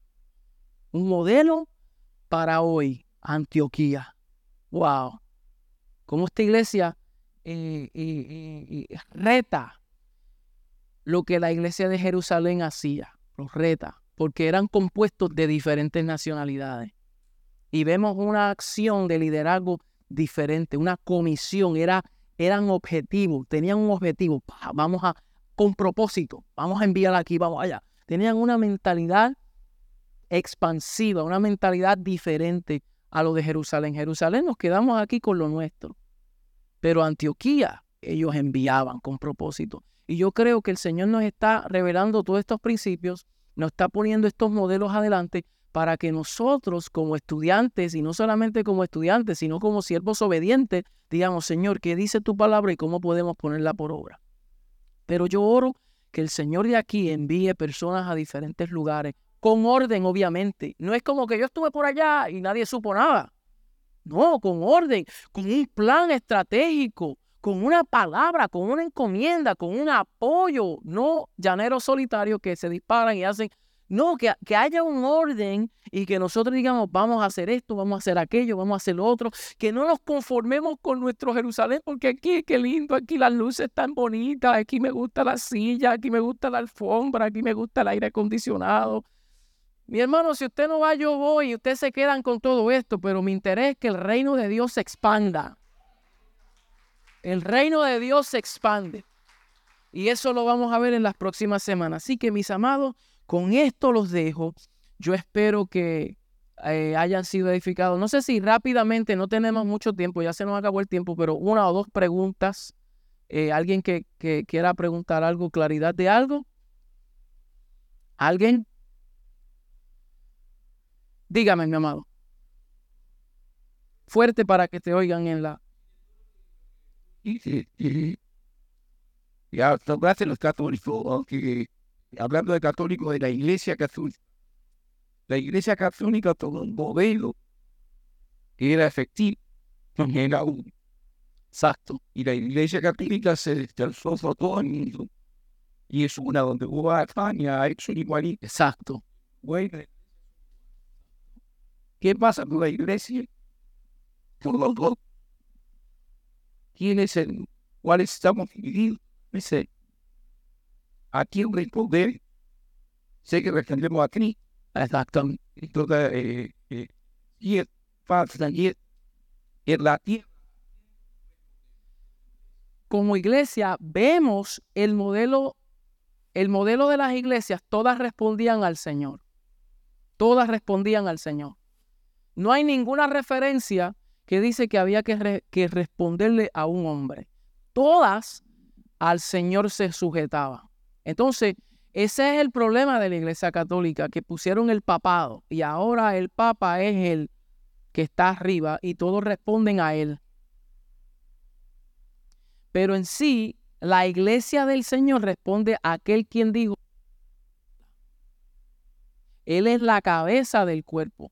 Un modelo para hoy, Antioquía. ¡Wow! Cómo esta iglesia eh, eh, eh, reta lo que la iglesia de Jerusalén hacía, los reta, porque eran compuestos de diferentes nacionalidades. Y vemos una acción de liderazgo diferente, una comisión, era, eran objetivos, tenían un objetivo, vamos a, con propósito, vamos a enviar aquí, vamos allá. Tenían una mentalidad expansiva, una mentalidad diferente a lo de Jerusalén. Jerusalén nos quedamos aquí con lo nuestro, pero Antioquía ellos enviaban con propósito. Y yo creo que el Señor nos está revelando todos estos principios, nos está poniendo estos modelos adelante para que nosotros como estudiantes, y no solamente como estudiantes, sino como siervos obedientes, digamos, Señor, ¿qué dice tu palabra y cómo podemos ponerla por obra? Pero yo oro que el Señor de aquí envíe personas a diferentes lugares, con orden, obviamente. No es como que yo estuve por allá y nadie supo nada. No, con orden, con un plan estratégico, con una palabra, con una encomienda, con un apoyo, no llaneros solitarios que se disparan y hacen no, que, que, haya un orden y que nosotros digamos, vamos a hacer esto, vamos a hacer aquello, vamos a hacer lo otro, que no nos conformemos con nuestro Jerusalén, porque aquí, qué lindo, aquí las luces están bonitas, aquí me gusta la silla, aquí me gusta la alfombra, aquí me gusta el aire acondicionado. Mi hermano, si usted no va, yo voy y ustedes se quedan con todo esto, pero mi interés es que el reino de Dios se expanda. El reino de Dios se expande. Y eso lo vamos a ver en las próximas semanas. Así que, mis amados, con esto los dejo. Yo espero que eh, hayan sido edificados. No sé si rápidamente, no tenemos mucho tiempo, ya se nos acabó el tiempo, pero una o dos preguntas. Eh, ¿Alguien que, que quiera preguntar algo, claridad de algo? ¿Alguien? Dígame, mi amado. Fuerte para que te oigan en la... Ya, gracias los católicos que hablando de católicos, de la Iglesia Católica. La Iglesia Católica todo un modelo que era efectivo, era un exacto. Y la Iglesia Católica se desplazó por todo el mundo. Y es una donde hubo a España, ha hecho igualito. Exacto. Bueno, ¿qué pasa con la Iglesia? Por los dos. ¿Quién es el cuales estamos divididos. Dice, ¿a quién responder? Sé que respondemos a Cristo. Exactamente. Eh, eh, y es falsa, y es, la tierra. Como iglesia vemos el modelo, el modelo de las iglesias, todas respondían al Señor. Todas respondían al Señor. No hay ninguna referencia que dice que había que responderle a un hombre. Todas al Señor se sujetaban. Entonces, ese es el problema de la Iglesia Católica, que pusieron el papado y ahora el Papa es el que está arriba y todos responden a él. Pero en sí, la Iglesia del Señor responde a aquel quien dijo, Él es la cabeza del cuerpo.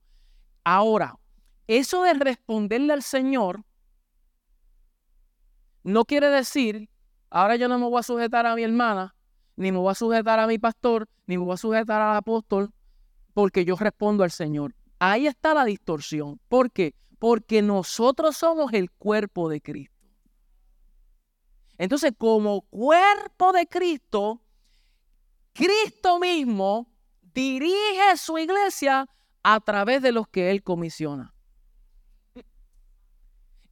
Ahora, eso de responderle al Señor no quiere decir, ahora yo no me voy a sujetar a mi hermana, ni me voy a sujetar a mi pastor, ni me voy a sujetar al apóstol, porque yo respondo al Señor. Ahí está la distorsión. ¿Por qué? Porque nosotros somos el cuerpo de Cristo. Entonces, como cuerpo de Cristo, Cristo mismo dirige su iglesia a través de los que Él comisiona.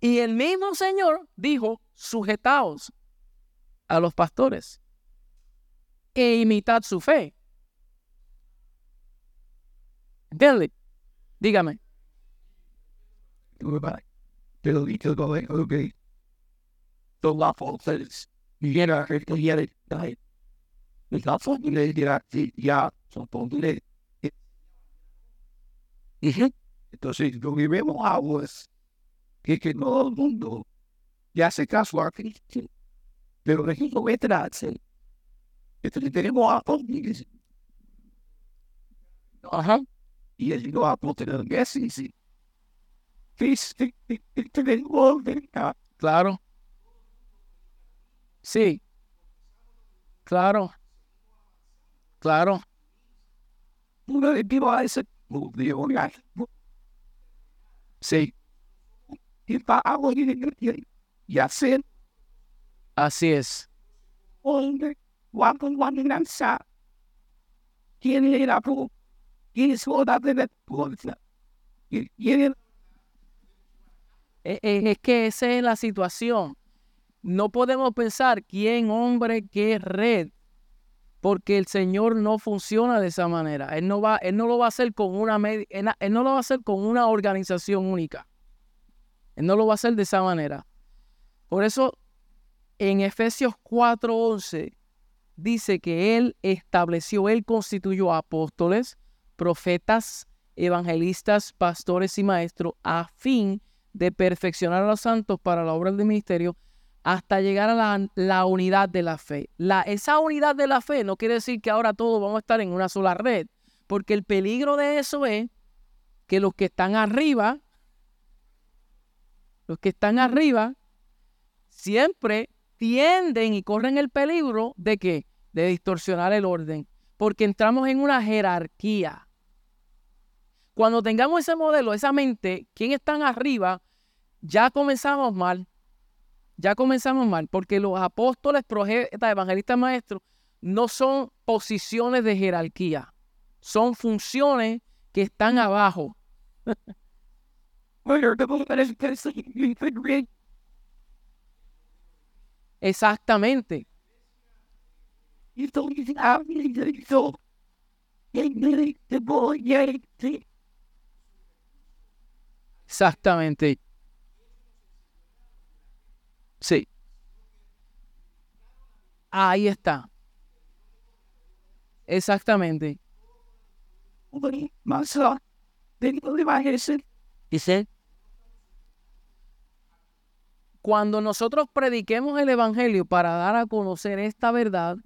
Y el mismo Señor dijo, sujetaos a los pastores e imitad su fe. ¿Entiendes? Dígame. Entonces, lo que vemos ahora es que, todo el mundo ya se casó a Cristo, pero que no meterse entonces tenemos a Pontes. Ajá. Y él no a Pontes sí, sí. Claro. Sí. Claro. Claro. Uno de vivo a ese Hombre. Tiene la Es que esa es la situación. No podemos pensar quién hombre, qué red, porque el Señor no funciona de esa manera. Él no va, él no lo va a hacer con una él no lo va a hacer con una organización única. Él no lo va a hacer de esa manera. Por eso en Efesios 4:11 dice que Él estableció, Él constituyó apóstoles, profetas, evangelistas, pastores y maestros a fin de perfeccionar a los santos para la obra del ministerio hasta llegar a la, unidad de la fe. La, esa unidad de la fe no quiere decir que ahora todos vamos a estar en una sola red, porque el peligro de eso es que los que están arriba, los que están arriba, siempre tienden y corren el peligro de que de distorsionar el orden, porque entramos en una jerarquía. Cuando tengamos ese modelo, esa mente, ¿quién están arriba? Ya comenzamos mal. Ya comenzamos mal, porque los apóstoles, profetas, evangelistas, maestros, no son posiciones de jerarquía, son funciones que están abajo. Exactamente. Exactamente. Sí. Ahí está. Exactamente. Dice. Cuando nosotros prediquemos el Evangelio para dar a conocer esta verdad,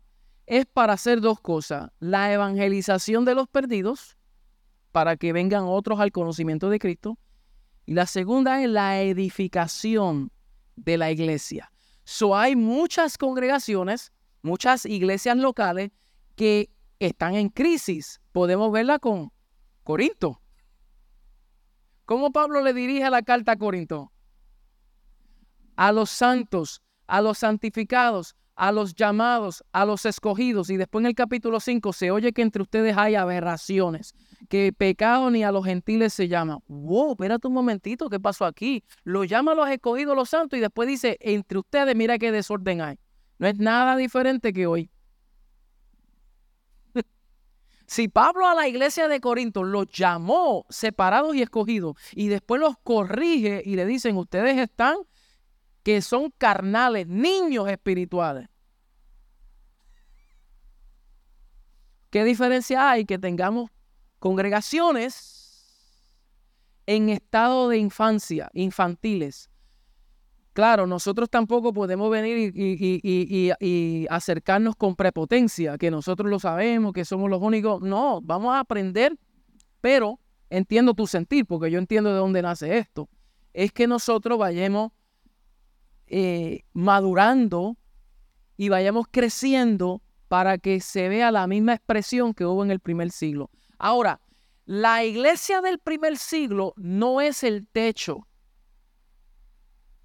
es para hacer dos cosas. La evangelización de los perdidos, para que vengan otros al conocimiento de Cristo. Y la segunda es la edificación de la iglesia. So hay muchas congregaciones, muchas iglesias locales que están en crisis. Podemos verla con Corinto. ¿Cómo Pablo le dirige la carta a Corinto? A los santos, a los santificados, a los llamados, a los escogidos. Y después en el capítulo 5 se oye que entre ustedes hay aberraciones, que pecado ni a los gentiles se llama. Wow, espérate un momentito, ¿qué pasó aquí? Lo llama a los escogidos, los santos, y después dice, entre ustedes, mira qué desorden hay. No es nada diferente que hoy. Si Pablo a la iglesia de Corinto los llamó separados y escogidos y después los corrige y le dicen, ustedes están que son carnales, niños espirituales. ¿Qué diferencia hay que tengamos congregaciones en estado de infancia, infantiles? Claro, nosotros tampoco podemos venir y, acercarnos con prepotencia, que nosotros lo sabemos, que somos los únicos. No, vamos a aprender, pero entiendo tu sentir, porque yo entiendo de dónde nace esto. Es que nosotros vayamos eh, madurando y vayamos creciendo para que se vea la misma expresión que hubo en el primer siglo. Ahora, la iglesia del primer siglo no es el techo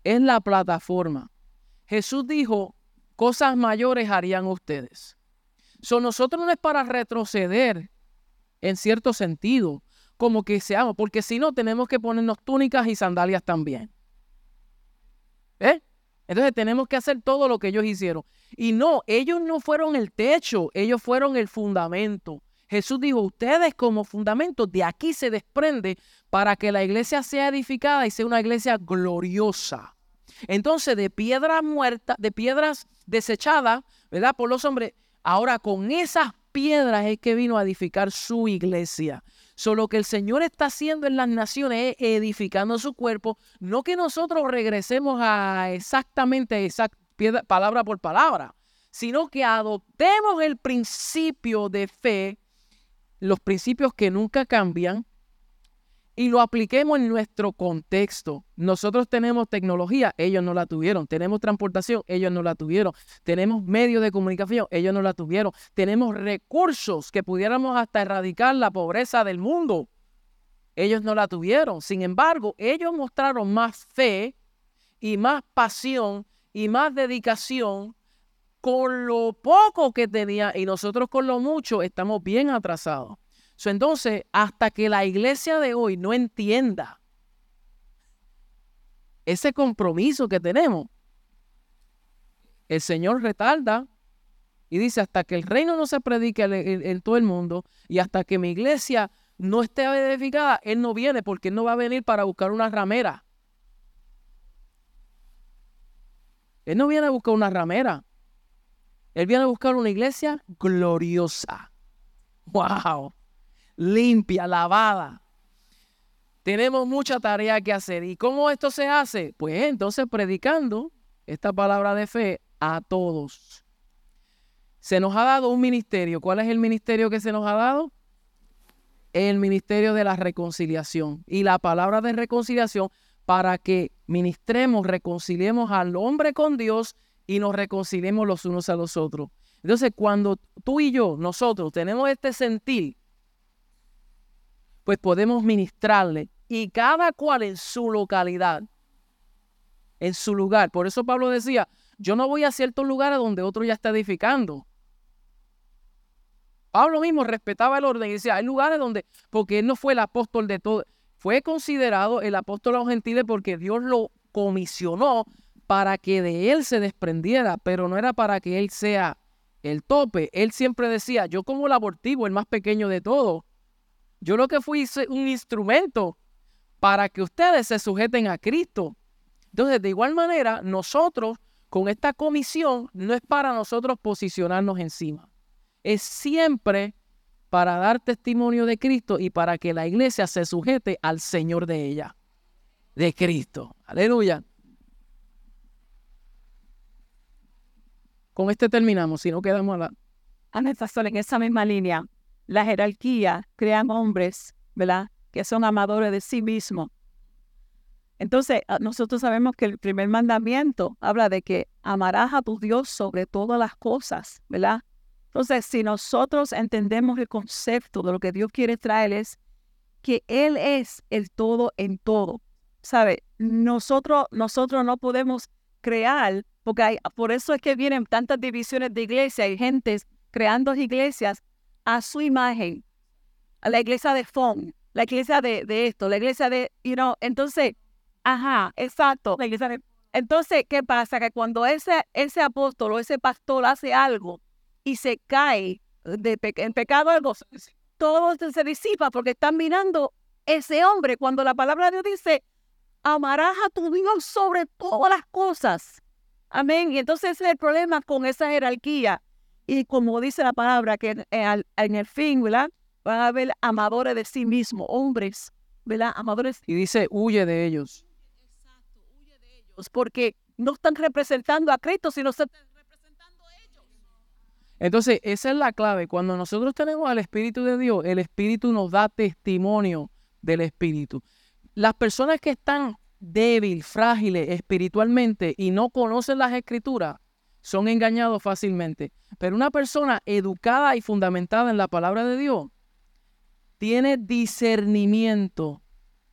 es la plataforma. Jesús dijo, cosas mayores harían ustedes. So, nosotros no es para retroceder en cierto sentido, como que seamos, porque si no tenemos que ponernos túnicas y sandalias también. ¿Eh? Entonces tenemos que hacer todo lo que ellos hicieron. Y no, ellos no fueron el techo, ellos fueron el fundamento. Jesús dijo, ustedes como fundamento, de aquí se desprende para que la iglesia sea edificada y sea una iglesia gloriosa. Entonces, de piedras muertas, de piedras desechadas, ¿verdad? Por los hombres, ahora con esas piedras es que vino a edificar su iglesia. Solo que el Señor está haciendo en las naciones es edificando su cuerpo, no que nosotros regresemos a exactamente palabra por palabra, sino que adoptemos el principio de fe los principios que nunca cambian y lo apliquemos en nuestro contexto. Nosotros tenemos tecnología, ellos no la tuvieron. Tenemos transportación, ellos no la tuvieron. Tenemos medios de comunicación, ellos no la tuvieron. Tenemos recursos que pudiéramos hasta erradicar la pobreza del mundo. Ellos no la tuvieron. Sin embargo, ellos mostraron más fe y más pasión y más dedicación con lo poco que tenía y nosotros con lo mucho estamos bien atrasados. Entonces, hasta que la iglesia de hoy no entienda ese compromiso que tenemos, el Señor retarda y dice, hasta que el reino no se predique en, todo el mundo y hasta que mi iglesia no esté edificada, Él no viene porque Él no va a venir para buscar una ramera. Él no viene a buscar una ramera. Él viene a buscar una iglesia gloriosa. ¡Wow! Limpia, lavada. Tenemos mucha tarea que hacer. ¿Y cómo esto se hace? Pues entonces predicando esta palabra de fe a todos. Se nos ha dado un ministerio. ¿Cuál es el ministerio que se nos ha dado? El ministerio de la reconciliación. Y la palabra de reconciliación para que ministremos, reconciliemos al hombre con Dios y nos reconciliemos los unos a los otros. Entonces, cuando tú y yo, nosotros, tenemos este sentir, pues podemos ministrarle y cada cual en su localidad, en su lugar. Por eso Pablo decía, yo no voy a ciertos lugares donde otro ya está edificando. Pablo mismo respetaba el orden y decía, hay lugares donde, porque él no fue el apóstol de todo, fue considerado el apóstol a los gentiles porque Dios lo comisionó para que de él se desprendiera, pero no era para que él sea el tope. Él siempre decía, yo como el abortivo, el más pequeño de todos, yo lo que fui un instrumento para que ustedes se sujeten a Cristo. Entonces, de igual manera, nosotros con esta comisión no es para nosotros posicionarnos encima. Es siempre para dar testimonio de Cristo y para que la iglesia se sujete al Señor de ella, de Cristo. Aleluya. Con este terminamos, si no quedamos a la... en esa misma línea. La jerarquía crean hombres, ¿verdad? Que son amadores de sí mismos. Entonces, ah, nosotros sabemos que el primer mandamiento habla de que amarás a tu Dios sobre todas las cosas, ¿verdad? Entonces, si nosotros entendemos el concepto de lo que Dios quiere traer es que Él es el todo en todo, ¿sabe? Nosotros, nosotros no podemos crear, porque por eso es que vienen tantas divisiones de iglesia y gentes creando iglesias a su imagen, a la iglesia de Fon, la iglesia de, esto, la iglesia de, you know, entonces, ajá, exacto. La iglesia de, entonces, ¿qué pasa? Que cuando ese, ese apóstol o ese pastor hace algo y se cae de en pecado algo, todo se disipa porque están mirando ese hombre cuando la palabra de Dios dice, amarás a tu Dios sobre todas las cosas. Amén. Y entonces ese es el problema con esa jerarquía. Y como dice la palabra, que en, en el fin, ¿verdad? Van a haber amadores de sí mismos, hombres, ¿verdad? Amadores. Y dice, huye de ellos. Exacto, huye de ellos. Porque no están representando a Cristo, sino están representando a ellos. Entonces, esa es la clave. Cuando nosotros tenemos al Espíritu de Dios, el Espíritu nos da testimonio del Espíritu. Las personas que están débiles, frágiles espiritualmente y no conocen las escrituras, son engañados fácilmente. Pero una persona educada y fundamentada en la palabra de Dios tiene discernimiento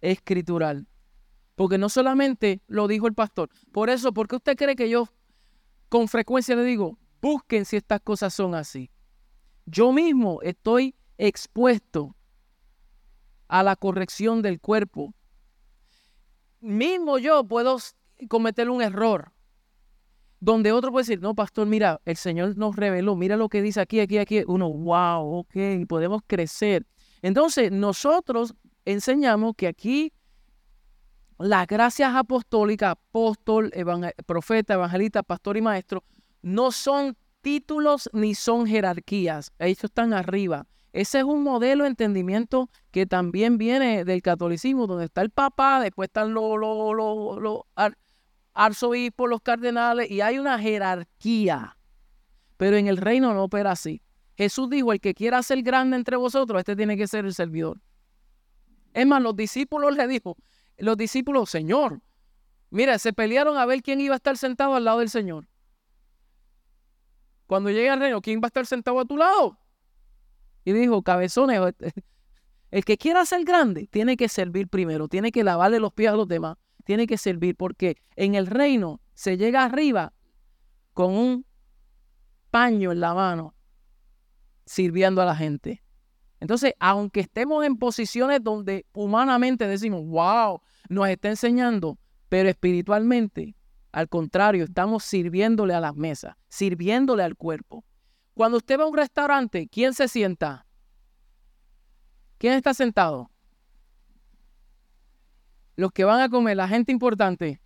escritural. Porque no solamente lo dijo el pastor. Por eso, ¿por qué usted cree que yo con frecuencia le digo, busquen si estas cosas son así? Yo mismo estoy expuesto a la corrección del cuerpo. Mismo yo puedo cometer un error donde otro puede decir, no, pastor, mira, el Señor nos reveló, mira lo que dice aquí, aquí, aquí. Uno, wow, ok, podemos crecer. Entonces, nosotros enseñamos que aquí las gracias apostólicas, apóstol, profeta, evangelista, pastor y maestro, no son títulos ni son jerarquías. Ellos están arriba. Ese es un modelo de entendimiento que también viene del catolicismo, donde está el papa, después están los, los, arzobispos, los cardenales, y hay una jerarquía. Pero en el reino no opera así. Jesús dijo, el que quiera ser grande entre vosotros, este tiene que ser el servidor. Es más, los discípulos le dijo, los discípulos, Señor, mira, se pelearon a ver quién iba a estar sentado al lado del Señor. Cuando llegue al reino, ¿quién va a estar sentado a tu lado? Y dijo, cabezones, el que quiera ser grande tiene que servir primero, tiene que lavarle los pies a los demás, tiene que servir, porque en el reino se llega arriba con un paño en la mano, sirviendo a la gente. Entonces, aunque estemos en posiciones donde humanamente decimos, wow, nos está enseñando, pero espiritualmente, al contrario, estamos sirviéndole a las mesas, sirviéndole al cuerpo. Cuando usted va a un restaurante, ¿quién se sienta? ¿Quién está sentado? Los que van a comer, la gente importante.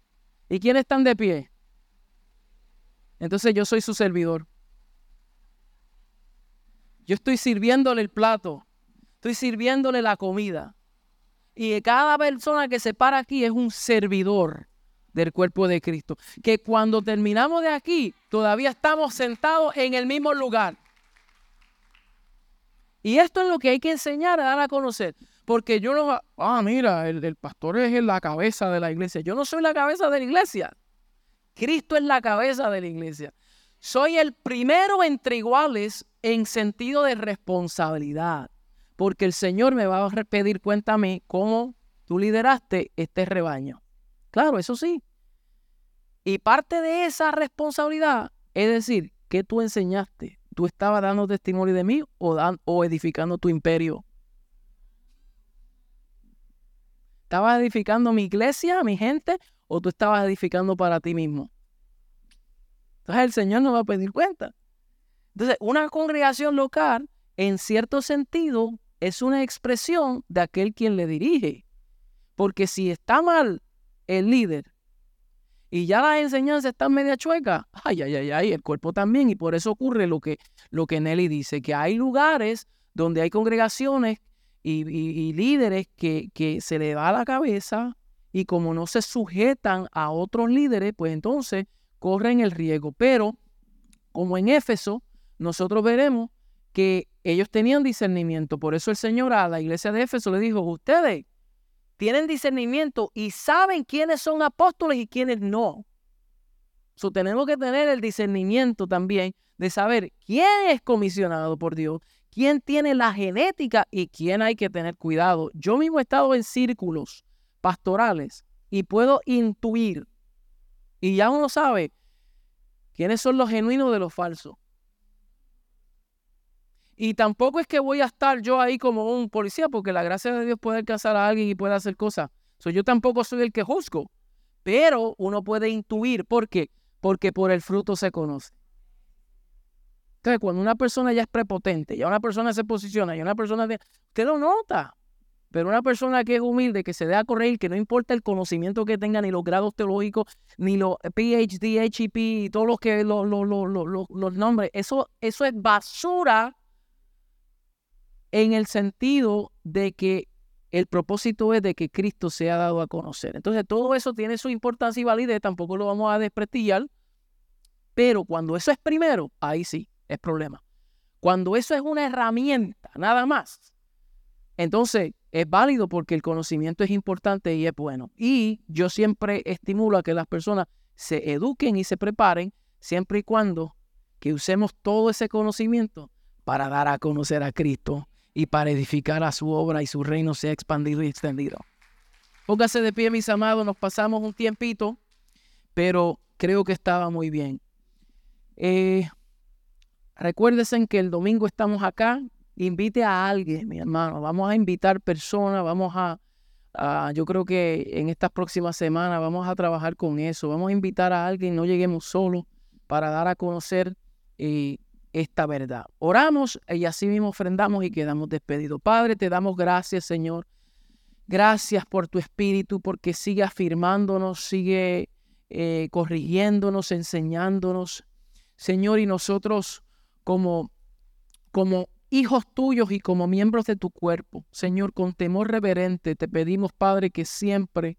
¿Y quiénes están de pie? Entonces yo soy su servidor. Yo estoy sirviéndole el plato. Estoy sirviéndole la comida. Y cada persona que se para aquí es un servidor del cuerpo de Cristo. Que cuando terminamos de aquí, todavía estamos sentados en el mismo lugar. Y esto es lo que hay que enseñar a dar a conocer. Porque yo no, ah, mira, el, el pastor es la cabeza de la iglesia. Yo no soy la cabeza de la iglesia. Cristo es la cabeza de la iglesia. Soy el primero entre iguales en sentido de responsabilidad. Porque el Señor me va a pedir cuenta a mí cómo tú lideraste este rebaño. Claro, eso sí. Y parte de esa responsabilidad es decir, ¿qué tú enseñaste? ¿Tú estabas dando testimonio de mí o, o edificando tu imperio? ¿Estabas edificando mi iglesia, mi gente, o tú estabas edificando para ti mismo? Entonces el Señor nos va a pedir cuenta. Entonces, una congregación local, en cierto sentido, es una expresión de aquel quien le dirige. Porque si está mal el líder y ya las enseñanzas están media chuecas, ay, ay, ay, ay, el cuerpo también. Y por eso ocurre lo que, lo que Nelly dice, que hay lugares donde hay congregaciones y, líderes que, se le va la cabeza y como no se sujetan a otros líderes, pues entonces corren el riesgo. Pero como en Éfeso, nosotros veremos que ellos tenían discernimiento. Por eso el Señor a la iglesia de Éfeso le dijo, ustedes tienen discernimiento y saben quiénes son apóstoles y quiénes no. So, tenemos que tener el discernimiento también de saber quién es comisionado por Dios, quién tiene la genética y quién hay que tener cuidado. Yo mismo he estado en círculos pastorales y puedo intuir Y ya uno sabe quiénes son los genuinos de los falsos. Y tampoco es que voy a estar yo ahí como un policía, porque la gracia de Dios puede alcanzar a alguien y puede hacer cosas. yo tampoco soy el que juzgo, pero uno puede intuir. ¿Por qué? Porque por el fruto se conoce. Entonces, cuando una persona ya es prepotente, ya una persona se posiciona, ya una persona... De, usted lo nota. Pero una persona que es humilde, que se deja correr, que no importa el conocimiento que tenga, ni los grados teológicos, ni los PhD, HEP, y todos los que los, los nombres, eso, eso es basura en el sentido de que el propósito es de que Cristo se ha dado a conocer. Entonces, todo eso tiene su importancia y validez, tampoco lo vamos a desprestigiar, pero cuando eso es primero, ahí sí, es problema. Cuando eso es una herramienta, nada más, entonces es válido porque el conocimiento es importante y es bueno. Y yo siempre estimulo a que las personas se eduquen y se preparen siempre y cuando que usemos todo ese conocimiento para dar a conocer a Cristo y para edificar a su obra y su reino sea expandido y extendido. Póngase de pie, mis amados, nos pasamos un tiempito, pero creo que estaba muy bien. Eh, recuérdense que el domingo estamos acá. Invite a alguien, mi hermano. Vamos a invitar personas, vamos a, yo creo que en estas próximas semanas vamos a trabajar con eso. Vamos a invitar a alguien, no lleguemos solos para dar a conocer eh, esta verdad. Oramos y así mismo ofrendamos y quedamos despedidos. Padre, te damos gracias, Señor. Gracias por tu espíritu, porque sigue afirmándonos, sigue eh, corrigiéndonos, enseñándonos. Señor, y nosotros como, como hijos tuyos y como miembros de tu cuerpo, Señor, con temor reverente, te pedimos, Padre, que siempre,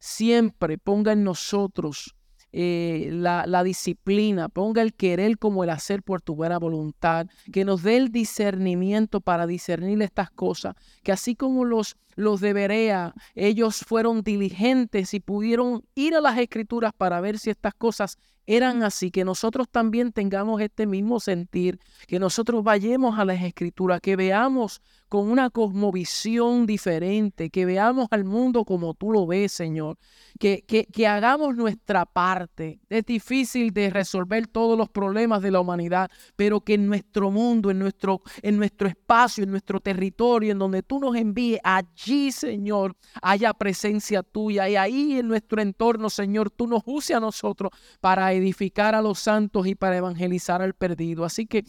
siempre ponga en nosotros eh, la, la, disciplina, ponga el querer como el hacer por tu buena voluntad, que nos dé el discernimiento para discernir estas cosas, que así como los, los de Berea, ellos fueron diligentes y pudieron ir a las escrituras para ver si estas cosas eran así, que nosotros también tengamos este mismo sentir, que nosotros vayamos a las escrituras, que veamos con una cosmovisión diferente, que veamos al mundo como tú lo ves, Señor, que, que, que, hagamos nuestra parte. Es difícil de resolver todos los problemas de la humanidad, pero que en nuestro mundo, en nuestro, en nuestro espacio, en nuestro territorio, en donde tú nos envíes, allí, Señor, haya presencia tuya y ahí en nuestro entorno, Señor, tú nos uses a nosotros para edificar a los santos y para evangelizar al perdido. Así que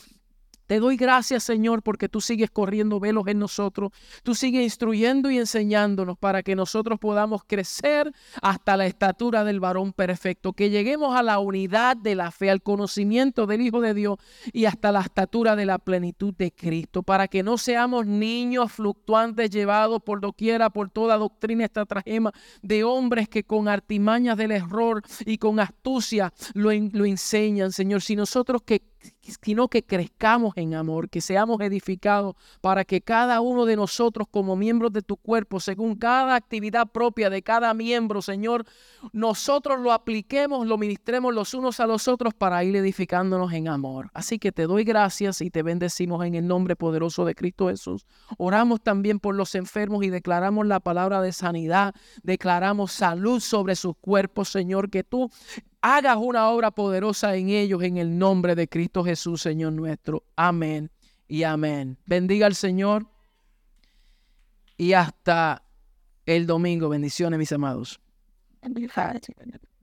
te doy gracias, Señor, porque tú sigues corriendo velos en nosotros. Tú sigues instruyendo y enseñándonos para que nosotros podamos crecer hasta la estatura del varón perfecto. Que lleguemos a la unidad de la fe, al conocimiento del Hijo de Dios y hasta la estatura de la plenitud de Cristo. Para que no seamos niños fluctuantes llevados por doquiera, por toda doctrina estratagema de hombres que con artimañas del error y con astucia lo, lo enseñan, Señor. Si nosotros que sino que crezcamos en amor, que seamos edificados para que cada uno de nosotros como miembros de tu cuerpo, según cada actividad propia de cada miembro, Señor, nosotros lo apliquemos, lo ministremos los unos a los otros para ir edificándonos en amor. Así que te doy gracias y te bendecimos en el nombre poderoso de Cristo Jesús. Oramos también por los enfermos y declaramos la palabra de sanidad, declaramos salud sobre sus cuerpos, Señor, que tú hagas una obra poderosa en ellos en el nombre de Cristo Jesús, Señor nuestro. Amén y amén. Bendiga al Señor y hasta el domingo. Bendiciones, mis amados.